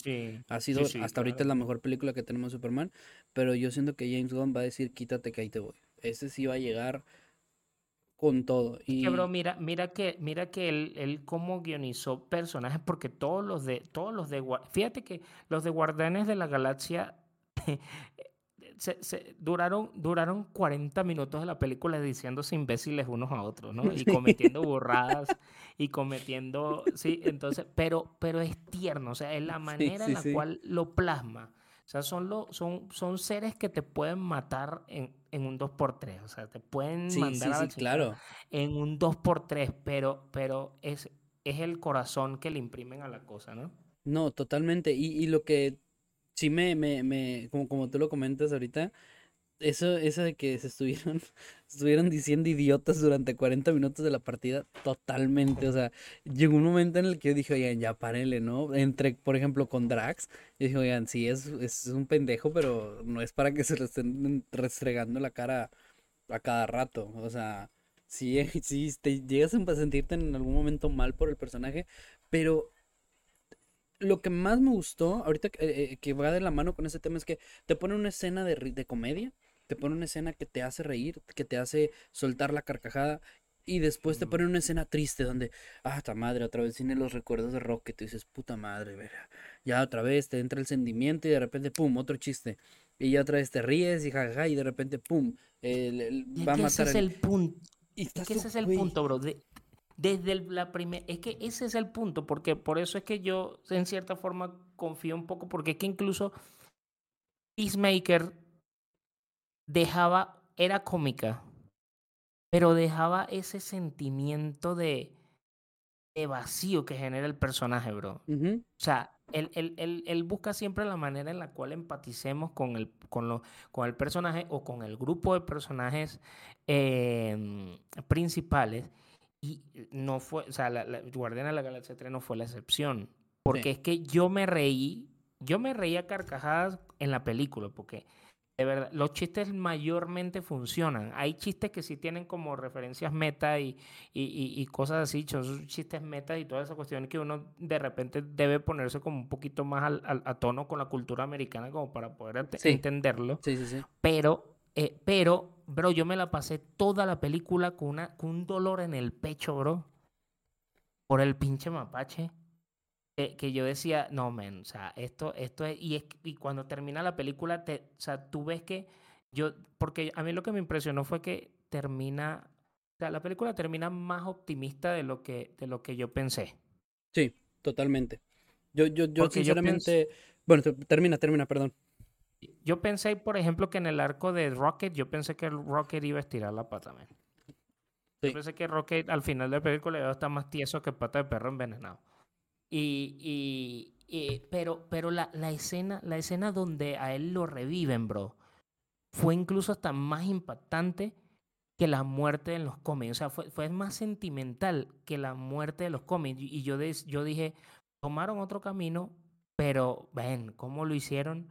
ha sido, hasta ahorita es la mejor película que tenemos de Superman. Pero yo siento que James Gunn va a decir, quítate que ahí te voy. Ese sí va a llegar con todo. Y... Que, bro, mira, mira que, mira que él, él cómo guionizó personajes, porque todos los de, todos los de, fíjate que los de Guardianes de la Galaxia <laughs> se, duraron, duraron 40 minutos de la película diciéndose imbéciles unos a otros, ¿no? Y <laughs> cometiendo burradas y cometiendo, sí, entonces, pero, pero es tierno, o sea, es la manera en la cual lo plasma. O sea, son, lo, son, son seres que te pueden matar en, en un 2x3, o sea, te pueden mandar a claro. en un 2x3, pero, pero es, es el corazón que le imprimen a la cosa, ¿no? No, totalmente. Y, y lo que sí me, me, me, como, como tú lo comentas ahorita, eso, eso de que se estuvieron, <laughs> estuvieron diciendo idiotas durante 40 minutos de la partida, totalmente. O sea, llegó un momento en el que yo dije, oigan, ya párenle, ¿no? Entre, por ejemplo, con Drax, yo dije, oigan, sí, es, es un pendejo, pero no es para que se le estén restregando la cara a cada rato. O sea, sí, <laughs> sí, te llegas a sentirte en algún momento mal por el personaje, pero lo que más me gustó, ahorita eh, eh, que va de la mano con ese tema, es que te pone una escena de, de comedia, te pone una escena que te hace reír, que te hace soltar la carcajada, y después te pone una escena triste donde, ah, esta madre, otra vez tiene los recuerdos de Rocket, y dices, puta madre, verá. ya otra vez te entra el sentimiento y de repente, pum, otro chiste. Y ya otra vez te ríes y jajaja, y de repente, pum, va a matar. Ese es el punto. Y ese es el punto, bro. Desde la primera, es que ese es el punto, porque por eso es que yo en cierta forma confío un poco, porque es que incluso Peacemaker dejaba, era cómica, pero dejaba ese sentimiento de, de vacío que genera el personaje, bro. O sea, él, él, él, él, busca siempre la manera en la cual empaticemos con el, con lo, con el personaje o con el grupo de personajes eh, principales. Y no fue, o sea, la, la Guardiana de la Galaxia 3 no fue la excepción. Porque es que yo me reí, yo me reía carcajadas en la película, porque de verdad, los chistes mayormente funcionan. Hay chistes que sí tienen como referencias meta y, y, y, cosas así, son chistes meta y todas esas cuestiones que uno de repente debe ponerse como un poquito más al, al, a tono con la cultura americana como para poder entenderlo. Sí, sí, sí. Pero, eh, pero, bro, yo me la pasé toda la película con, una, con un dolor en el pecho, bro. Por el pinche mapache que, yo decía, no, men, o sea, esto, esto es y, es, y cuando termina la película, te, o sea, tú ves que yo, porque a mí lo que me impresionó fue que termina, o sea, la película termina más optimista de lo que, de lo que yo pensé. Sí, totalmente. Yo, yo, yo sinceramente, bueno, termina, termina, perdón. Yo pensé, por ejemplo, que en el arco de Rocket, yo pensé que Rocket iba a estirar la pata, men. Yo pensé que Rocket al final de la película iba a estar más tieso que pata de perro envenenado. Y, y, pero, pero la, la, escena, la escena donde a él lo reviven, bro, fue incluso hasta más impactante que la muerte en los cómics. O sea, fue, fue más sentimental que la muerte de los cómics. Y yo, yo dije, tomaron otro camino, pero ven, cómo lo hicieron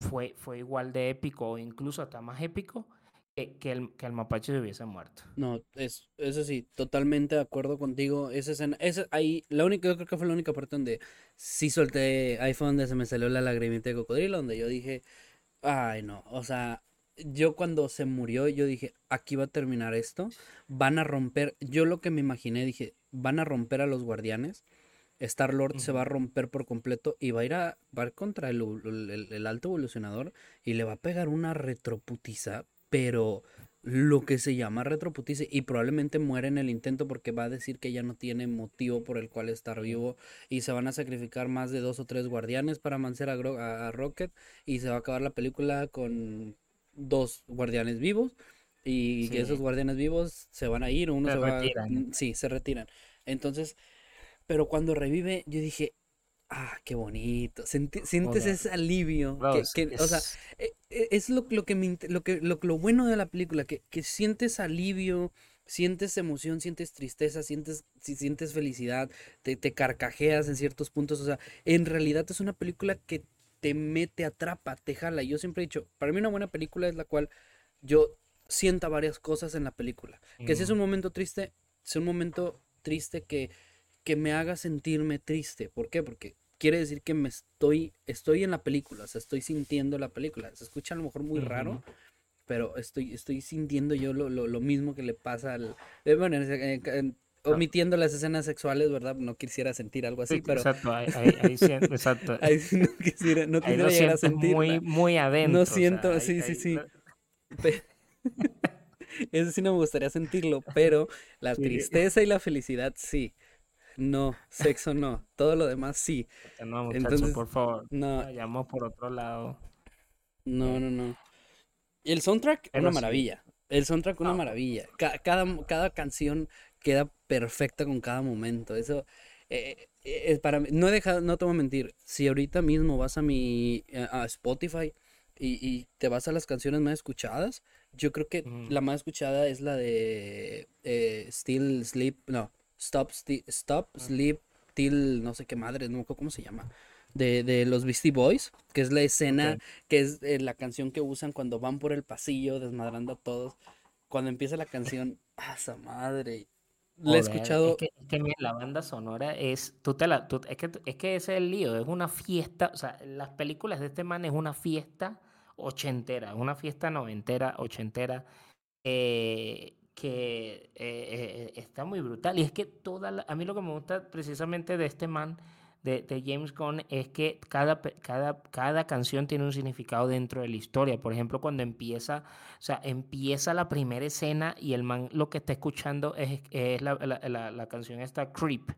fue, fue igual de épico o incluso hasta más épico que, el, que el mapache se hubiese muerto. No, es, eso sí, totalmente de acuerdo contigo. Esa escena, esa, ahí, la única, yo creo que fue la única parte donde sí solté, ahí fue donde se me salió la lagrimita de cocodrilo, donde yo dije, ay no, o sea, yo cuando se murió, yo dije, aquí va a terminar esto, van a romper, yo lo que me imaginé, dije, van a romper a los guardianes. Star Lord se va a romper por completo y va a ir a va contra el, el, el, alto evolucionador y le va a pegar una retroputiza, pero lo que se llama retroputice y probablemente muere en el intento porque va a decir que ya no tiene motivo por el cual estar vivo y se van a sacrificar más de dos o tres guardianes para mancer a, Rocket y se va a acabar la película con dos guardianes vivos y que esos guardianes vivos se van a ir, uno se, va retiran. sí, se retiran. Entonces, pero cuando revive yo dije, ah, qué bonito. sientes ese alivio. que, O sea, e, e, es lo, lo que me, lo que lo, lo, bueno de la película, que, que sientes alivio, sientes emoción, sientes tristeza, sientes, si sientes felicidad, te, te carcajeas en ciertos puntos. O sea, en realidad es una película que te mete, atrapa, te jala. Yo siempre he dicho, para mí una buena película es la cual yo sienta varias cosas en la película. Que si es un momento triste, es un momento triste que que me haga sentirme triste. ¿Por qué? Porque quiere decir que me estoy, estoy en la película, o sea, estoy sintiendo la película. Se escucha a lo mejor muy raro, pero estoy, estoy sintiendo yo lo, lo, lo, mismo que le pasa al... Eh, bueno, ah. omitiendo las escenas sexuales, ¿verdad? No quisiera sentir algo así, pero... Exacto, ahí, ahí, exacto. <laughs> ahí no quisiera, no quisiera llegar a sentir. Muy, muy adentro. No siento, sí, sí, sí. <laughs> <laughs> Eso sí no me gustaría sentirlo, pero la tristeza y la felicidad sí. No, sexo no. Todo lo demás sí. No, Entonces, por favor. No. Vayamos por otro lado. No, no, no. Y el soundtrack, una maravilla. El soundtrack, una ah. maravilla. cada, cada canción queda perfecta con cada momento. Eso eh, eh, es para mí. No he dejado, no te voy a mentir. Si ahorita mismo vas a mi a Spotify y, y te vas a las canciones más escuchadas, yo creo que la más escuchada es la de eh, Still Sleep. No, Stop, Stop Sleep Till, no sé qué madre, no cómo se llama. De, de, los Beastie Boys, que es la escena, que es eh, la canción que usan cuando van por el pasillo desmadrando a todos. Cuando empieza la canción, <laughs> ¡ah, esa madre! La he escuchado. Es que, la banda sonora es. Tú te la, es, que, es que ese es el lío, es una fiesta. O sea, las películas de este man es una fiesta ochentera, una fiesta noventera, ochentera. Eh, que eh, eh, está muy brutal. Y es que toda a mí lo que me gusta precisamente de este man, de, James Gunn es que cada, cada, cada canción tiene un significado dentro de la historia. Por ejemplo, cuando empieza, o sea, empieza la primera escena y el man lo que está escuchando es, es la, la, la, canción esta Creep.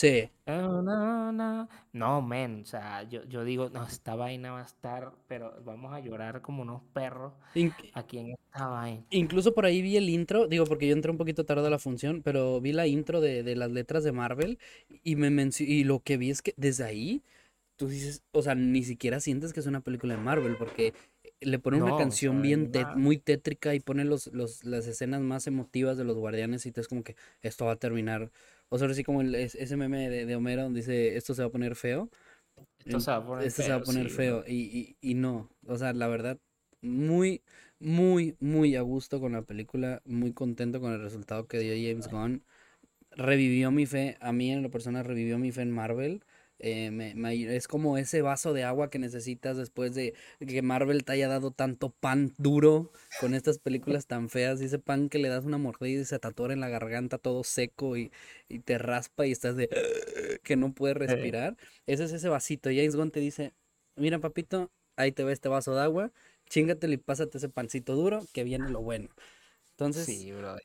Sí. No, no, no. No, men, o sea, yo, yo digo, no, esta vaina va a estar, pero vamos a llorar como unos perros aquí en esta vaina. Incluso por ahí vi el intro, digo, porque yo entré un poquito tarde a la función, pero vi la intro de, de las letras de Marvel y, me y lo que vi es que desde ahí, tú dices, o sea, ni siquiera sientes que es una película de Marvel, porque le ponen una canción bien muy tétrica y pone los, los, las escenas más emotivas de los guardianes y te es como que esto va a terminar o sea, así como el, ese meme de, de, Homero donde dice, esto se va a poner feo. Esto se va a poner esto feo. Se va a poner feo. Y, y, y, no, o sea, la verdad, muy, muy, muy a gusto con la película, muy contento con el resultado que dio James Gunn. Revivió mi fe, a mí en la persona revivió mi fe en Marvel. Eh, me, es como ese vaso de agua que necesitas después de que Marvel te haya dado tanto pan duro con estas películas tan feas. Y ese pan que le das una mordida y se tatora en la garganta todo seco y, y te raspa y estás de <laughs> que no puedes respirar. Ese es ese vasito. Y James Gunn te dice: Mira, papito, ahí te ve este vaso de agua. Chingatelo y pásate ese pancito duro que viene lo bueno. Entonces. Sí, bro.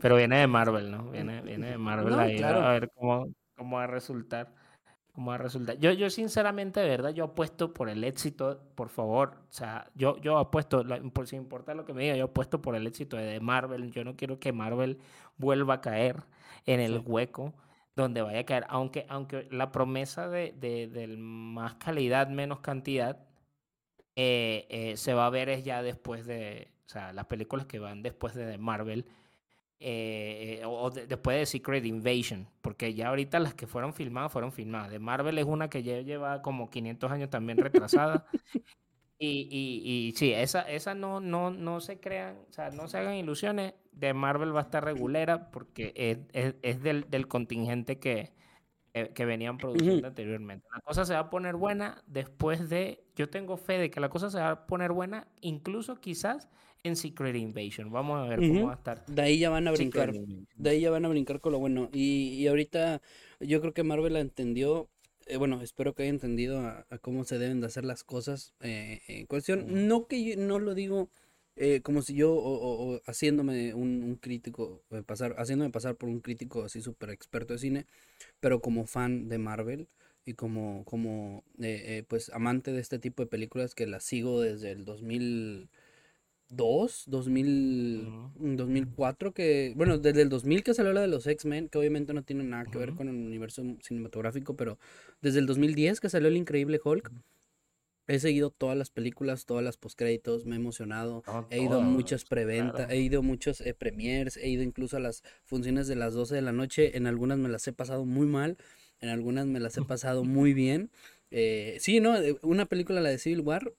Pero viene de Marvel, ¿no? Viene, viene de Marvel ahí. A ver cómo, cómo va a resultar como a resultar. Yo, yo sinceramente, de verdad, yo apuesto por el éxito, por favor. O sea, yo, yo apuesto, por si importa lo que me diga, yo apuesto por el éxito de Marvel. Yo no quiero que Marvel vuelva a caer en el hueco donde vaya a caer. Aunque, aunque la promesa de, de, más calidad, menos cantidad, eh, eh, se va a ver es ya después de, o sea, las películas que van después de Marvel eh, o después de Secret Invasion, porque ya ahorita las que fueron filmadas fueron filmadas. De Marvel es una que ya lleva como 500 años también retrasada. <laughs> y, y, y, sí, esa, esa no, no, no se crean, o sea, no se hagan ilusiones. De Marvel va a estar regulera porque es, es, es del, del, contingente que, que venían produciendo anteriormente. La cosa se va a poner buena después de, yo tengo fe de que la cosa se va a poner buena, incluso quizás en Secret Invasion. Vamos a ver cómo va a estar. De ahí ya van a brincar. De ahí ya van a brincar con lo bueno. Y, y ahorita yo creo que Marvel la entendió. Eh, bueno, espero que haya entendido a, cómo se deben de hacer las cosas eh, en cuestión. No que yo, no lo digo eh, como si yo o, haciéndome un, un, crítico, pasar, haciéndome pasar por un crítico así súper experto de cine, pero como fan de Marvel y como, como pues amante de este tipo de películas que las sigo desde el 2000 2002, 2000, 2004, que, bueno, desde el 2000 que salió la de los X-Men, que obviamente no tiene nada que ver con el universo cinematográfico, pero desde el 2010 que salió el increíble Hulk, he seguido todas las películas, todas las postcréditos, me he emocionado, he ido a muchas preventas, he ido a muchos eh, premiers, he ido incluso a las funciones de las 12 de la noche, en algunas me las he pasado muy mal, en algunas me las he <laughs> pasado muy bien. Eh, sí, ¿no? Una película, la de Civil War,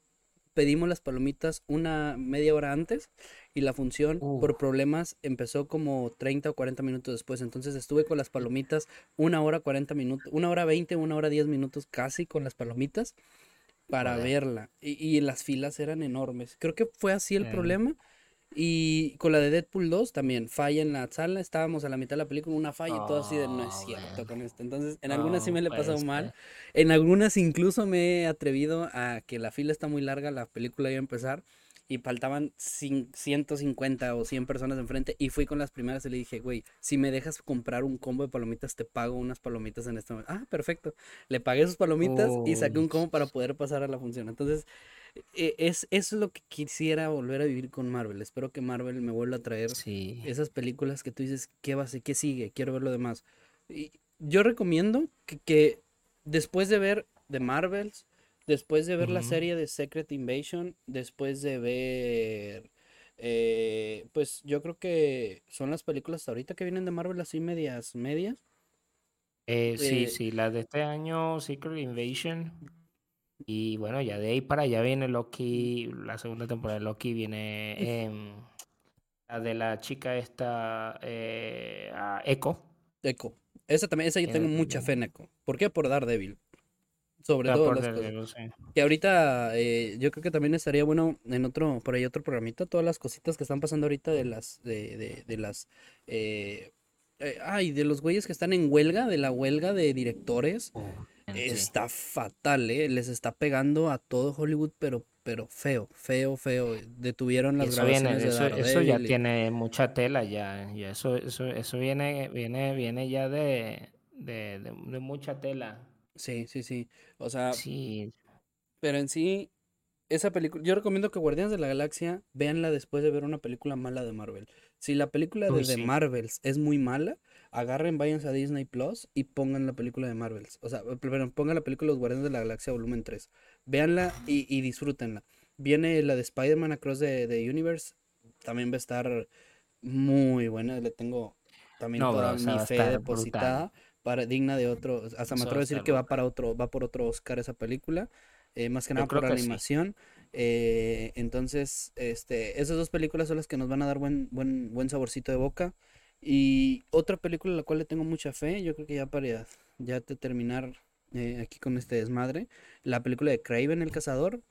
pedimos las palomitas una media hora antes y la función por problemas empezó como 30 o 40 minutos después. Entonces estuve con las palomitas una hora 40 minutos, una hora 20, una hora 10 minutos casi con las palomitas para verla. Y, y, las filas eran enormes. Creo que fue así el problema y con la de Deadpool 2 también, falla en la sala, estábamos a la mitad de la película, una falla y todo así de no es ah, cierto con esto. Entonces, en algunas sí me le he pasado mal, en algunas incluso me he atrevido a que la fila está muy larga, la película iba a empezar y faltaban 150 o 100 personas enfrente y fui con las primeras y le dije, güey, si me dejas comprar un combo de palomitas, te pago unas palomitas en este momento. Ah, perfecto. Le pagué sus palomitas y saqué un combo para poder pasar a la función. Entonces, es, es lo que quisiera volver a vivir con Marvel. Espero que Marvel me vuelva a traer esas películas que tú dices, ¿qué va a ser? ¿Qué sigue? Quiero ver lo demás. Y yo recomiendo que, después de ver The Marvels, después de ver la serie de Secret Invasion, después de ver... Eh, pues yo creo que son las películas ahorita que vienen de Marvel así medias, medias. Eh, sí, eh, sí, la de este año, Secret Invasion, y bueno, ya de ahí para allá viene Loki, la segunda temporada de Loki viene la de la chica esta, eh, Echo. Echo. Esa también, esa yo tengo mucha fe en Echo. ¿Por qué? Por Daredevil. Sobre todo las Que ahorita eh, yo creo que también estaría bueno en otro, por ahí otro programita, todas las cositas que están pasando ahorita de las, de, de, de las, eh, Eh, ay, de los güeyes que están en huelga, de la huelga de directores. Está fatal, ¿eh? Les está pegando a todo Hollywood, pero, pero feo, feo, feo. Detuvieron las grabaciones eso, eso, ya tiene mucha tela ya. Y eso, eso, eso viene, viene, viene ya de, de, de, mucha tela. Sí, sí, sí. O sea. Sí. Pero en sí, esa película. Yo recomiendo que Guardianes de la Galaxia véanla después de ver una película mala de Marvel. Si la película de, de Marvels es muy mala, agarren, váyanse a Disney Plus y pongan la película de Marvels. O sea, perdón, pongan la película Los Guardianes de la Galaxia volumen 3. Véanla y, y disfrútenla. Viene la de Spider-Man Across the, Universe. También va a estar muy buena. Le tengo también toda mi fe depositada. Para, digna de otro. Hasta me atrevo a decir que va para otro, va por otro Oscar esa película. Eh, más que nada por animación. Eh, entonces, este, esas dos películas son las que nos van a dar buen, buen, buen saborcito de boca. Y otra película a la cual le tengo mucha fe, yo creo que ya para ya terminar eh, aquí con este desmadre, la película de Craven el Cazador.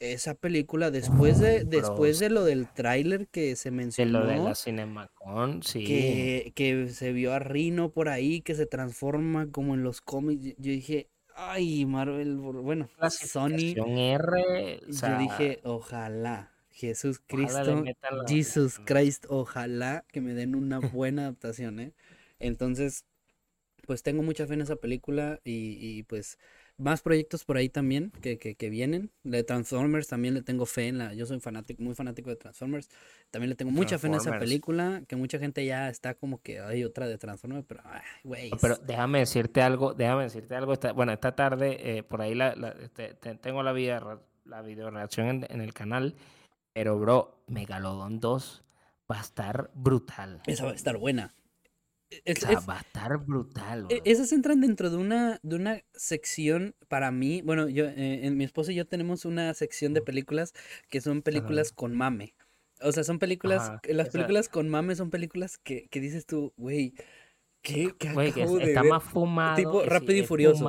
Esa película, después de, después de lo del tráiler que se mencionó. De lo de la Cinemacon, sí. Que, que se vio a Rino por ahí, que se transforma como en los cómics. Yo dije, ay, Marvel, bueno, Sony. R, yo dije, ojalá. Jesús Cristo, Jesus Christ, ojalá que me den una buena adaptación, ¿eh? Entonces, pues tengo mucha fe en esa película y, y pues más proyectos por ahí también que, que, que, vienen. De Transformers también le tengo fe en la. Yo soy fanático, muy fanático de Transformers. También le tengo mucha fe en esa película. Que mucha gente ya está como que hay otra de Transformers, pero güey. Pero déjame decirte algo, déjame decirte algo. bueno, esta tarde, eh, por ahí la, este, tengo la video, la video reacción en, en el canal. Pero, bro, Megalodon 2 va a estar brutal. Esa va a estar buena. o sea, va a estar brutal. E, esas entran dentro de una, de una sección para mí. Bueno, yo, eh, mi esposo y yo tenemos una sección de películas que son películas con mame. O sea, son películas, las películas con mame son películas que, que dices tú, güey, ¿Qué? ¿Qué Güey, está más fumado. Tipo Rápido y Furioso.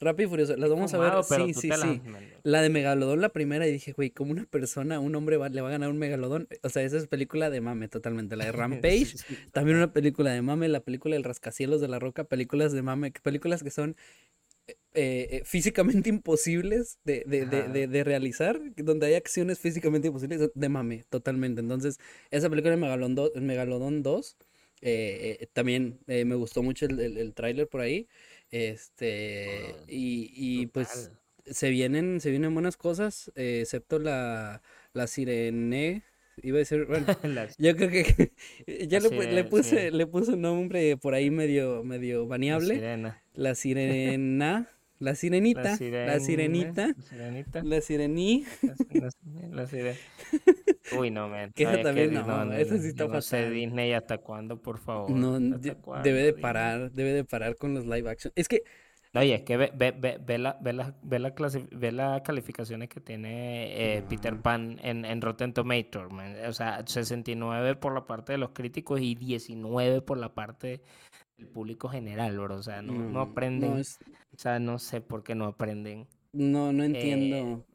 Rápido y Furioso. Las vamos a ver. Sí, sí, sí. La de Megalodón, la primera, y dije, güey, como una persona, un hombre le va a ganar un Megalodón. O sea, esa es película de mame totalmente. La de <laughs> Rampage, también una película de mame. La película del Rascacielos de la Roca, películas de mame. Películas que son eh, eh, físicamente <laughs> imposibles de, de, de, de, realizar, donde hay acciones físicamente imposibles de mame, totalmente. Entonces, esa película de Megalodón 2, Megalodón 2 eh, eh, también eh, me gustó mucho el, el, tráiler por ahí. Este, y, y pues se vienen, se vienen buenas cosas, excepto la, la sirene. Iba a decir, bueno, <laughs> yo creo que <laughs> ya le, le, puse, le puse un nombre por ahí medio, medio baneable. La sirena. La <laughs> sirenita. La, sirenita. La sirenita. La sirení. La. <laughs> Uy, no, man. Que esa también, no, no, eso sí está no sé Disney hasta cuándo, por favor. No, debe de parar, debe de parar con los live action. Es que... Oye, es que ve, ve, ve, ve, la, ve, la, ve, la ve las calificaciones que tiene eh, Peter Pan en, en Rotten Tomatoes, man. O sea, 69 por la parte de los críticos y 19 por la parte del público general, bro. O sea, no, no aprenden. O sea, no sé por qué no aprenden. No, no entiendo. Eh,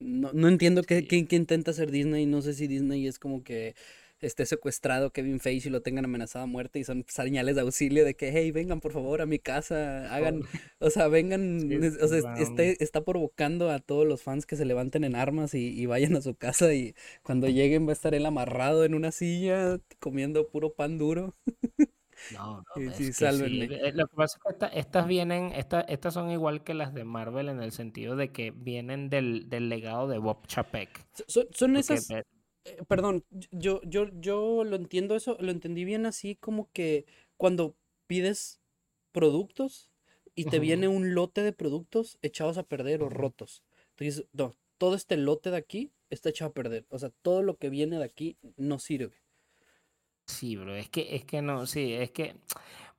no, no entiendo qué, qué, intenta hacer Disney. No sé si Disney es como que esté secuestrado Kevin Feige y lo tengan amenazado a muerte y son señales de auxilio de que, hey, vengan por favor a mi casa, hagan, o sea, vengan, o sea, está, provocando a todos los fans que se levanten en armas y, y, vayan a su casa y cuando lleguen va a estar él amarrado en una silla comiendo puro pan duro. <laughs> No, no, sí, eh, Lo que pasa es que estas vienen, estas, estas son igual que las de Marvel en el sentido de que vienen del, del legado de Bob Chapek. Son, esas, eh, perdón, yo, yo, yo lo entiendo eso, lo entendí bien así como que cuando pides productos y te viene un lote de productos echados a perder o rotos. Entonces, no, todo este lote de aquí está echado a perder. O sea, todo lo que viene de aquí no sirve. Sí, bro, es que, es que no, sí, es que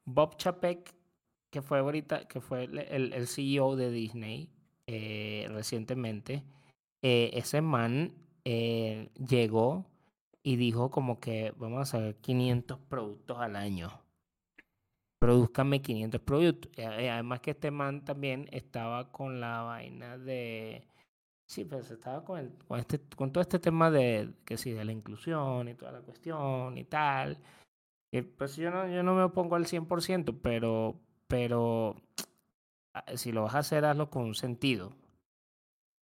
Bob Chapek, que fue ahorita, que fue el, el CEO de Disney eh, recientemente, eh, ese man eh, llegó y dijo como que vamos a hacer 500 productos al año. Produzcame 500 productos. Además que este man también estaba con la vaina de Sí, pues estaba con, el, con, este, con todo este tema de que sí, de la inclusión y toda la cuestión y tal. Y pues yo no, yo no me opongo al 100%, pero, pero ah, si lo vas a hacer, hazlo con sentido.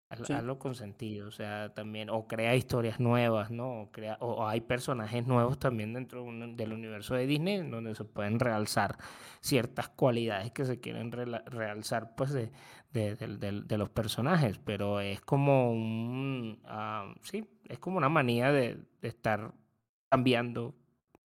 Hazlo, con sentido, o sea, también, o crea historias nuevas, ¿no? O, crea, o, hay personajes nuevos también dentro del universo de Disney donde se pueden realzar ciertas cualidades que se quieren realzar, pues, de, de, de, los personajes, pero es como un, ah, sí, es como una manía de, estar cambiando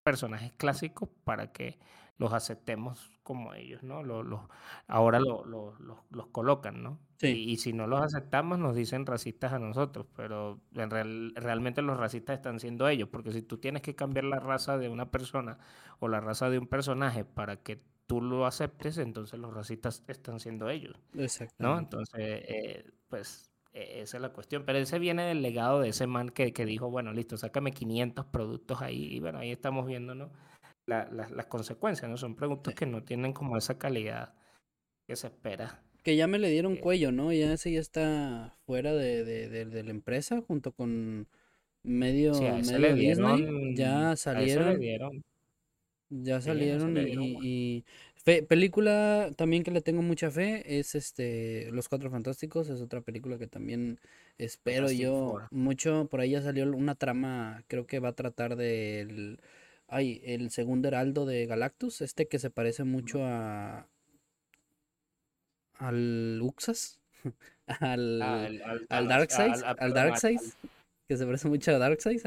personajes clásicos para que los aceptemos como ellos, ¿no? Los, los ahora lo, lo, los colocan, ¿no? Y, si no los aceptamos nos dicen racistas a nosotros, pero en real, realmente los racistas están siendo ellos, porque si tú tienes que cambiar la raza de una persona o la raza de un personaje para que tú lo aceptes, entonces los racistas están siendo ellos. Exacto. ¿No? Entonces, eh, pues e, esa es la cuestión. Pero ese viene del legado de ese man que, que dijo, bueno, listo, sácame 500 productos ahí. Y bueno, ahí estamos viendo, ¿no? Las consecuencias, ¿no? Son productos que no tienen como esa calidad que se espera. Que ya me le dieron cuello, ¿no? Ya ese ya está fuera de, de, de, la empresa junto con medio, medio Disney. Ya salieron. Ya salieron y, película también que le tengo mucha fe es este Los Cuatro Fantásticos, es otra película que también espero yo mucho. Por ahí ya salió una trama, creo que va a tratar del Ay, el segundo heraldo de Galactus, este que se parece mucho a. al Uxas. <laughs> al, al, al, Darkseid. Al, Darkseid. Que se parece mucho a Darkseid.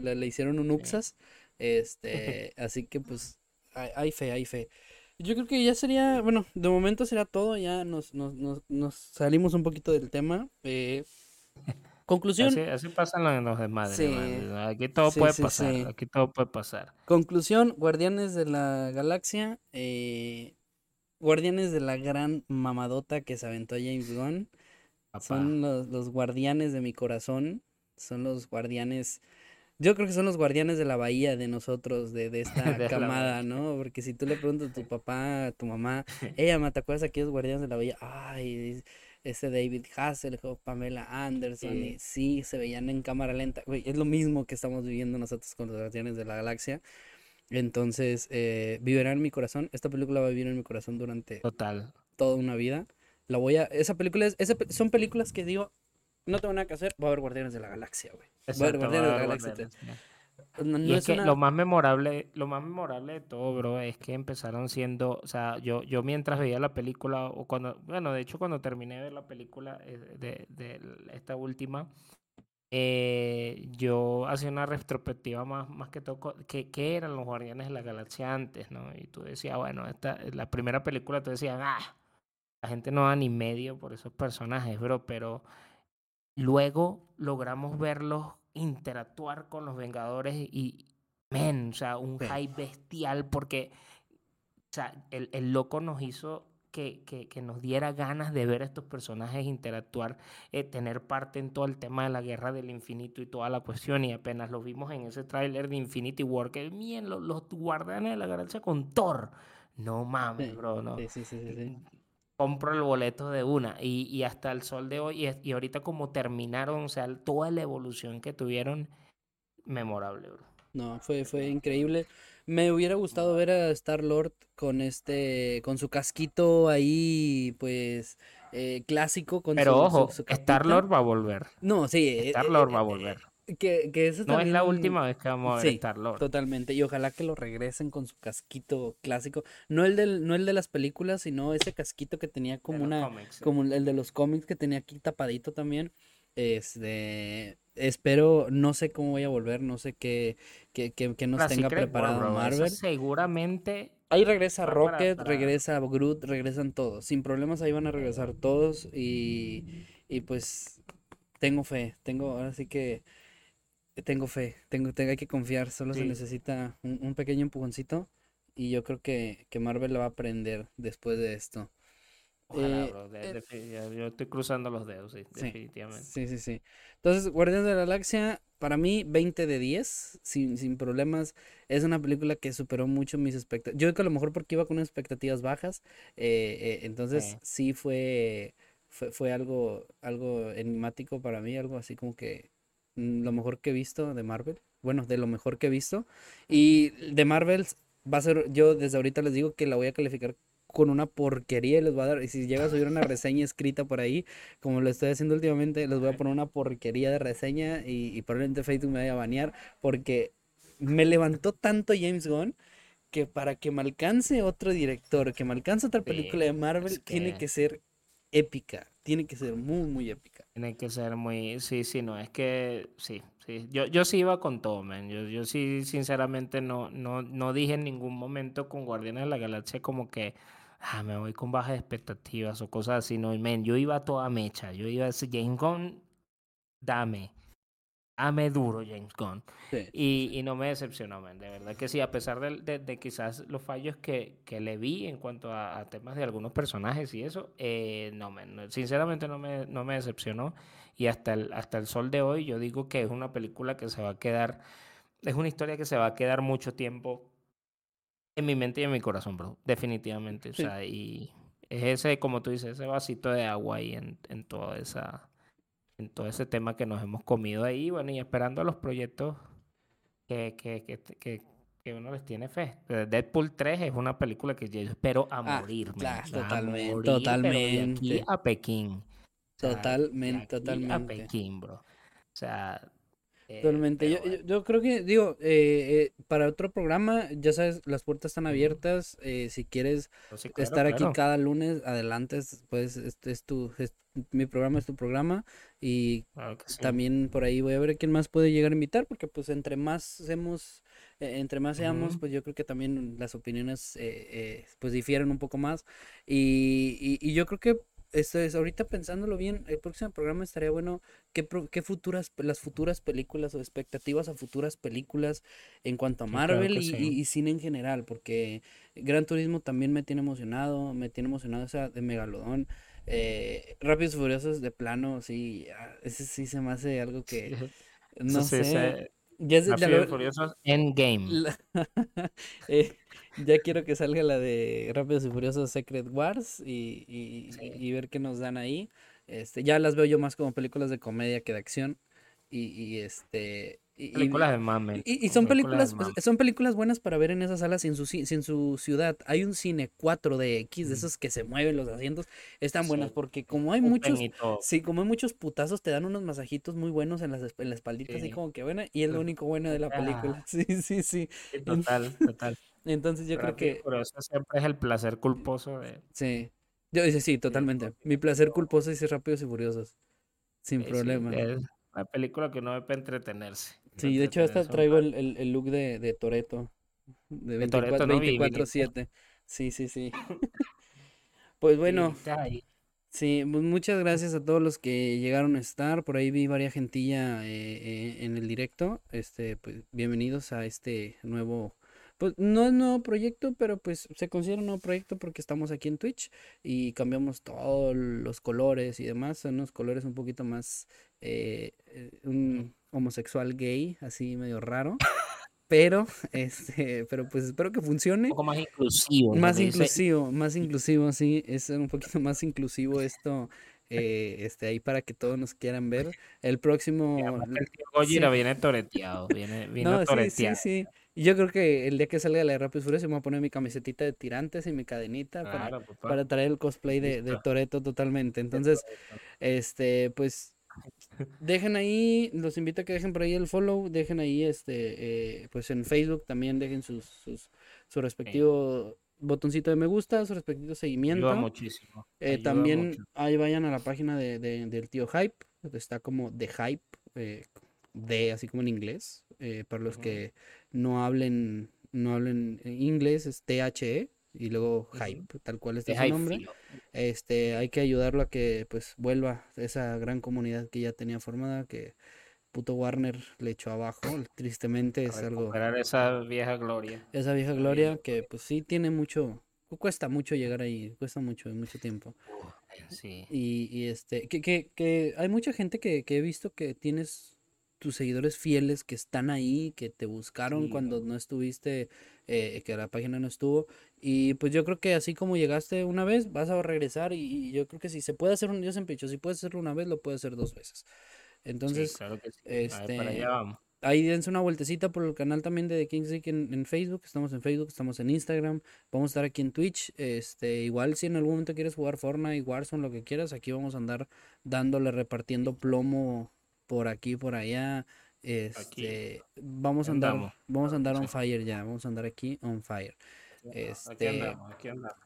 le, hicieron un Uxas. Este. así que pues. Hay, fe, hay fe. Yo creo que ya sería. Bueno, de momento será todo. Ya nos, nos, nos, nos salimos un poquito del tema. Eh. Conclusión. Así, pasan los demás. Aquí todo puede pasar. Aquí todo puede pasar. Conclusión: Guardianes de la Galaxia. Eh, guardianes de la gran mamadota que se aventó James Gunn. Son los, guardianes de mi corazón. Son los guardianes. Yo creo que son los guardianes de la bahía de nosotros, de, de esta <laughs> camada, ¿no? Porque si tú le preguntas a tu papá, a tu mamá, ella, ¿te acuerdas de aquellos guardianes de la bahía? Ay, ese David Hasselhoff, Pamela Anderson, y sí, se veían en cámara lenta. es lo mismo que estamos viviendo nosotros con los Guardianes de la Galaxia. Entonces, eh, vivirá en mi corazón. Esta película va a vivir en mi corazón durante Total. toda una vida. La voy a. Esa película es. son películas que digo. No tengo nada que hacer. Va a haber Guardianes de la Galaxia, güey. Va a haber Guardianes de la Galaxia y es, que lo más memorable, lo más memorable de todo, bro, es que empezaron siendo, o sea, yo, yo mientras veía la película, o cuando, bueno, de hecho cuando terminé de ver la película eh, de, de, esta última, eh, yo hacía una retrospectiva más, más que todo, que, que, eran los Guardianes de la Galaxia antes, ¿no? Y tú decías, bueno, esta, la primera película tú decías, ah, la gente no da ni medio por esos personajes, bro, pero luego logramos verlos interactuar con los Vengadores y, men, o sea, un hype bestial porque, o sea, el, el loco nos hizo que, que, que, nos diera ganas de ver a estos personajes interactuar, eh, tener parte en todo el tema de la guerra del infinito y toda la cuestión. Y apenas lo vimos en ese tráiler de Infinity War, que bien, los, los, guardianes de la galaxia con Thor. No mames, bro, no. Sí, sí, sí, compro el boleto de una. Y, y hasta el sol de hoy, y, y, ahorita como terminaron, o sea, toda la evolución que tuvieron, memorable, bro. No, fue, fue increíble. Me hubiera gustado ver a Star Lord con este, con su casquito ahí, pues, eh, clásico. Con Pero ojo, Star Lord va a volver. No, sí. Eh, Star Lord va a eh, volver. Que, que eso no es la última vez que vamos a ver Star Lord. Totalmente. Y ojalá que lo regresen con su casquito clásico. No el del, no el de las películas, sino ese casquito que tenía como una. Como el de los cómics que tenía aquí tapadito también. Este. Espero, no sé cómo voy a volver, no sé qué, qué, qué, nos tenga preparado Marvel. seguramente. Ahí regresa Rocket, regresa Groot, regresan todos. Sin problemas ahí van a regresar todos. Y, y pues tengo fe, tengo, ahora sí que tengo fe, tengo, tengo, hay que confiar, solo se necesita un, pequeño empujoncito y yo creo que, que, Marvel lo va a aprender después de esto. Ojalá, eh, bro. Eh, yo estoy cruzando los dedos, sí, definitivamente. Sí, sí, sí. Entonces, Guardianes de la Galaxia, para mí, 20 de 10, sin, sin problemas. Es una película que superó mucho mis expectativas. Yo creo que a lo mejor porque iba con expectativas bajas, eh, entonces sí, fue, fue, fue, algo, algo enigmático para mí, algo así como que lo mejor que he visto de Marvel. Bueno, de lo mejor que he visto. Y de Marvel, va a ser, yo desde ahorita les digo que la voy a calificar con una porquería y les voy a dar, y si llega a subir una reseña escrita por ahí, como lo estoy haciendo últimamente, les voy a poner una porquería de reseña y, y probablemente Facebook me vaya a banear porque me levantó tanto James Gunn que para que me alcance otro director, que me alcance otra película de Marvel, tiene que ser épica, tiene que ser muy, muy épica. Tiene que ser muy, sí, sí, no, es que, sí, sí, yo, yo sí iba con todo, man, yo, yo sí, sinceramente, no, no, no dije en ningún momento con Guardianes de la Galaxia como que, ah, me voy con bajas expectativas o cosas así, no, man, yo iba toda mecha, yo iba a decir, James Gunn, dame, ame duro James Gunn. Y, y, no me decepcionó, man. de verdad que sí, a pesar de, de, quizás los fallos que, que, le vi en cuanto a, temas de algunos personajes y eso, eh, no, man, sinceramente no me, no me decepcionó. Y hasta el, hasta el sol de hoy yo digo que es una película que se va a quedar, es una historia que se va a quedar mucho tiempo en mi mente y en mi corazón, bro, definitivamente. O sea, y es ese, como tú dices, ese vasito de agua ahí en, en toda esa en todo ese tema que nos hemos comido ahí, bueno, y esperando los proyectos que, que, que, que, uno les tiene fe. Deadpool 3 es una película que yo espero a ah, morir. totalmente, totalmente. aquí a Pekín. totalmente, totalmente. A Pekín, bro. O sea, eh, Totalmente. Yo, yo, creo que, digo, eh, eh, para otro programa, ya sabes, las puertas están abiertas. si quieres estar aquí cada lunes, adelante, pues este es tu, mi programa es tu programa. Y también por ahí voy a ver quién más puede llegar a invitar, porque pues entre más hacemos, entre más seamos, pues yo creo que también las opiniones pues difieren un poco más. Y, y, y yo creo que esto es, ahorita pensándolo bien, el próximo programa estaría bueno qué, qué futuras, las futuras películas o expectativas a futuras películas en cuanto a Marvel y, cine en general, porque Gran Turismo también me tiene emocionado, me tiene emocionado esa de Megalodón. Eh, Rápidos y Furiosos de plano, sí, ese sí se me hace algo que, <laughs> no sé. Ya es y Furiosos Endgame. <laughs> eh, ya quiero que salga la de Rápidos y Furiosos Secret Wars y, y, y, ver qué nos dan ahí. Este, ya las veo yo más como películas de comedia que de acción. Y, y este. Y, películas de mame. Y, son películas, son películas buenas para ver en esas salas y en su, en su ciudad. Hay un cine 4DX de esos que se mueven los asientos. Están buenas porque como hay muchos. Sí, como hay muchos putazos, te dan unos masajitos muy buenos en, las, en la espaldita, así como que buena. Y es lo único bueno de la película. <laughs> Sí, sí, sí. Total, total. Entonces yo creo que... Pero eso siempre es el placer culposo de... Sí. Yo dice sí, totalmente. Mi placer culposo dice Rápidos y Furiosos. Sin problema. es una película que no ve para entretenerse. Sí, de hecho hasta traigo el, el, look de, de Toreto. De 24-7. Sí, sí, sí. <laughs> <laughs> pues bueno. Sí, pues muchas gracias a todos los que llegaron a estar. Por ahí vi varias gentilla eh, eh, en el directo. Este, pues bienvenidos a este nuevo pues no es nuevo proyecto, pero pues se considera un nuevo proyecto porque estamos aquí en Twitch y cambiamos todos los colores y demás. Son unos colores un poquito más eh, eh, un homosexual gay, así medio raro. Pero, <laughs> este, pero pues espero que funcione. Un poco más inclusivo. Más inclusivo, más inclusivo, sí. Es un poquito <laughs> más inclusivo esto. Eh, este, ahí para que todos nos quieran ver. El próximo. El viene toreteado, viene, <laughs> no, toreteado. Sí, sí, sí. Y yo creo que el día que salga la de Rápido Furioso me voy a poner mi camisetita de tirantes y mi cadenita para, para, traer el cosplay de, de Toreto totalmente. Entonces, este, pues dejen ahí, los invito a que dejen por ahí el follow, dejen ahí este, eh, pues en Facebook también dejen sus, sus su respectivo botoncito de me gusta, su respectivo seguimiento. muchísimo. Eh, también ahí vayan a la página de, del tío Hype, está como The Hype, eh, de así como en inglés, eh, para los que no hablen, no hablen inglés, es THE y luego Hype, tal cual está su nombre. Este, hay que ayudarlo a que pues vuelva esa gran comunidad que ya tenía formada, que puto Warner le echó abajo, <clears throat> tristemente es algo... esa vieja gloria. Esa vieja gloria que pues sí tiene mucho, cuesta mucho llegar ahí, cuesta mucho, mucho tiempo. Sí. Y, y este, que, que, que hay mucha gente que, que he visto que tienes tus seguidores fieles que están ahí, que te buscaron cuando no estuviste, eh, que la página no estuvo. Y pues yo creo que así como llegaste una vez, vas a regresar y, yo creo que si se puede hacer un, yo siempre he dicho, si puedes hacerlo una vez, lo puedes hacer dos veces. Entonces, este, ahí dense una vueltecita por el canal también de The King's League en, en, Facebook. Estamos en Facebook, estamos en Instagram. Vamos a estar aquí en Twitch. Este, igual si en algún momento quieres jugar Fortnite, Warzone, lo que quieras, aquí vamos a andar dándole, repartiendo plomo por aquí, por allá. Este, vamos a andar, vamos a andar on fire ya, vamos a andar aquí on fire. Este,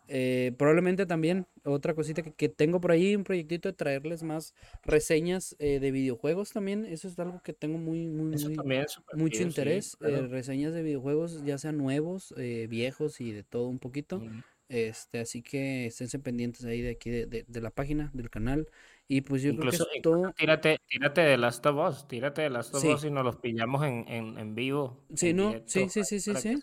eh, probablemente también otra cosita que, tengo por ahí, un proyectito de traerles más reseñas eh, de videojuegos también. Eso es algo que tengo muy, muy, mucho interés. Eh, reseñas de videojuegos, ya sean nuevos, viejos y de todo un poquito. Este, así que esténse pendientes ahí de aquí de, de, la página, del canal. Y pues yo creo que todo... tírate, tírate de Last of Us, tírate de Last of Us y nos los pillamos en, en, en vivo. Sí, ¿no? sí, sí, sí, sí, sí.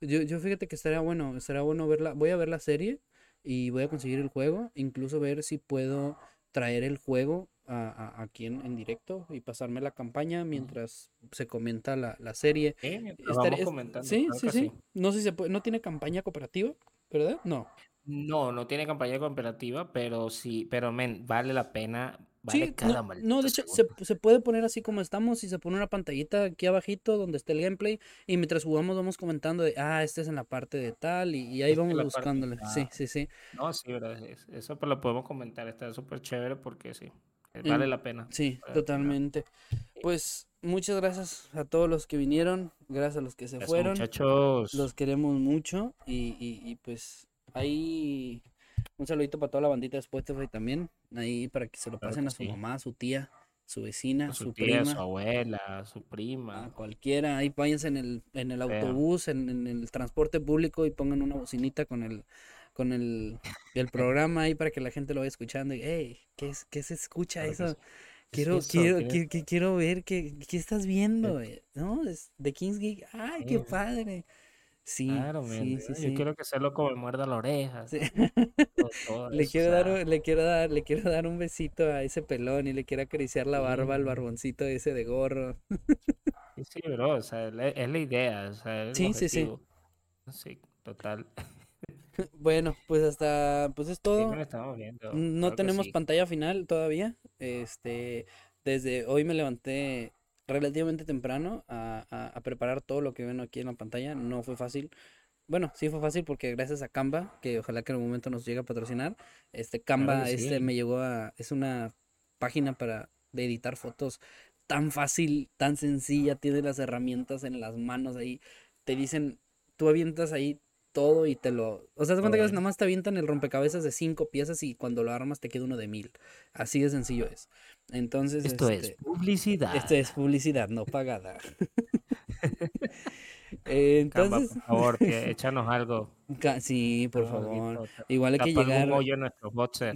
Yo, yo fíjate que estaría bueno, estaría bueno verla. Voy a ver la serie y voy a conseguir el juego, incluso ver si puedo traer el juego a, aquí en, directo y pasarme la campaña mientras se comenta la, la serie. Sí, sí, sí, No sé si se puede, no tiene campaña cooperativa, ¿verdad? No. No, no tiene campaña cooperativa, pero sí, pero men, vale la pena sí, no, de hecho, se, puede poner así como estamos y se pone una pantallita aquí abajito donde está el gameplay y mientras jugamos vamos comentando de, ah, este es en la parte de tal y, ahí vamos buscándole. Sí, sí, sí. No, sí, verdad, eso pues lo podemos comentar, está súper chévere porque sí, eh, vale la pena. Sí, totalmente. Pues muchas gracias a todos los que vinieron, gracias a los que se fueron. Muchachos. Los queremos mucho y, y pues ahí un saludito para toda la bandita de Spotify también, ahí para que se lo pasen a su mamá, a su tía, su vecina, su, prima, su abuela, su prima, cualquiera, ahí váyanse en el, en el autobús, en, el transporte público y pongan una bocinita con el con el, el <laughs> programa ahí para que la gente lo vaya escuchando y hey, ¿qué, es, qué se escucha eso? Quiero, quiero, quiero, ver qué, qué estás viendo, ¿no? Es de King's Geek. ¡Ay, qué padre! Sí, claro, sí, sí, Yo quiero que lo como muerda la oreja. <laughs> le, quiero dar, le, quiero dar, le quiero dar un besito a ese pelón y le quiero acariciar la barba al barboncito ese de gorro. sí, bro, o sea, es la idea. O sea, sí, sí, sí. Sí, total. <laughs> Bueno, pues hasta, pues es todo. No tenemos pantalla final todavía. Este, desde hoy me levanté relativamente temprano a, preparar todo lo que ven aquí en la pantalla. No fue fácil. Bueno, sí fue fácil porque gracias a Canva, que ojalá que en algún momento nos llegue a patrocinar, este Canva este me llegó a es una página para de editar fotos tan fácil, tan sencilla, tiene las herramientas en las manos ahí. Te dicen, tú avientas ahí todo y te lo... O sea, te cuenta que nada más te avientan el rompecabezas de cinco piezas y cuando lo armas te queda uno de mil. Así de sencillo es. Entonces... Esto es este, publicidad. Esto es publicidad, no pagada. <laughs> Entonces... por favor, que échanos algo. Sí, por favor. Igual hay que llegar.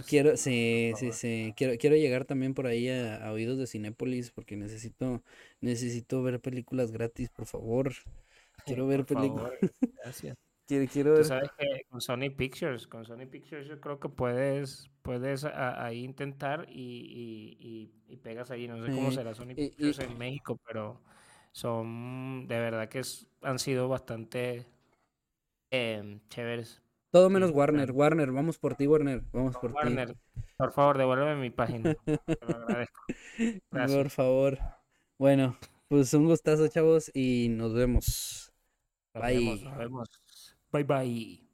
Quiero, sí, sí, sí. Quiero, quiero llegar también por ahí a, oídos de Cinépolis porque necesito, necesito ver películas gratis, por favor. Quiero ver películas. Gracias. Quiero, Tú sabes que con Sony Pictures, con Sony Pictures yo creo que puedes, puedes ahí intentar y, y, pegas ahí. No sé cómo será Sony Pictures en México, pero son de verdad que han sido bastante eh, chéveres. Todo menos Warner. Warner, vamos por ti, Warner. Vamos por Warner, por favor, devuélveme mi página. Te lo agradezco. <laughs> Por favor. Bueno, pues un gustazo, chavos, y nos vemos. Nos Bye. Vemos, nos vemos. Bye bye.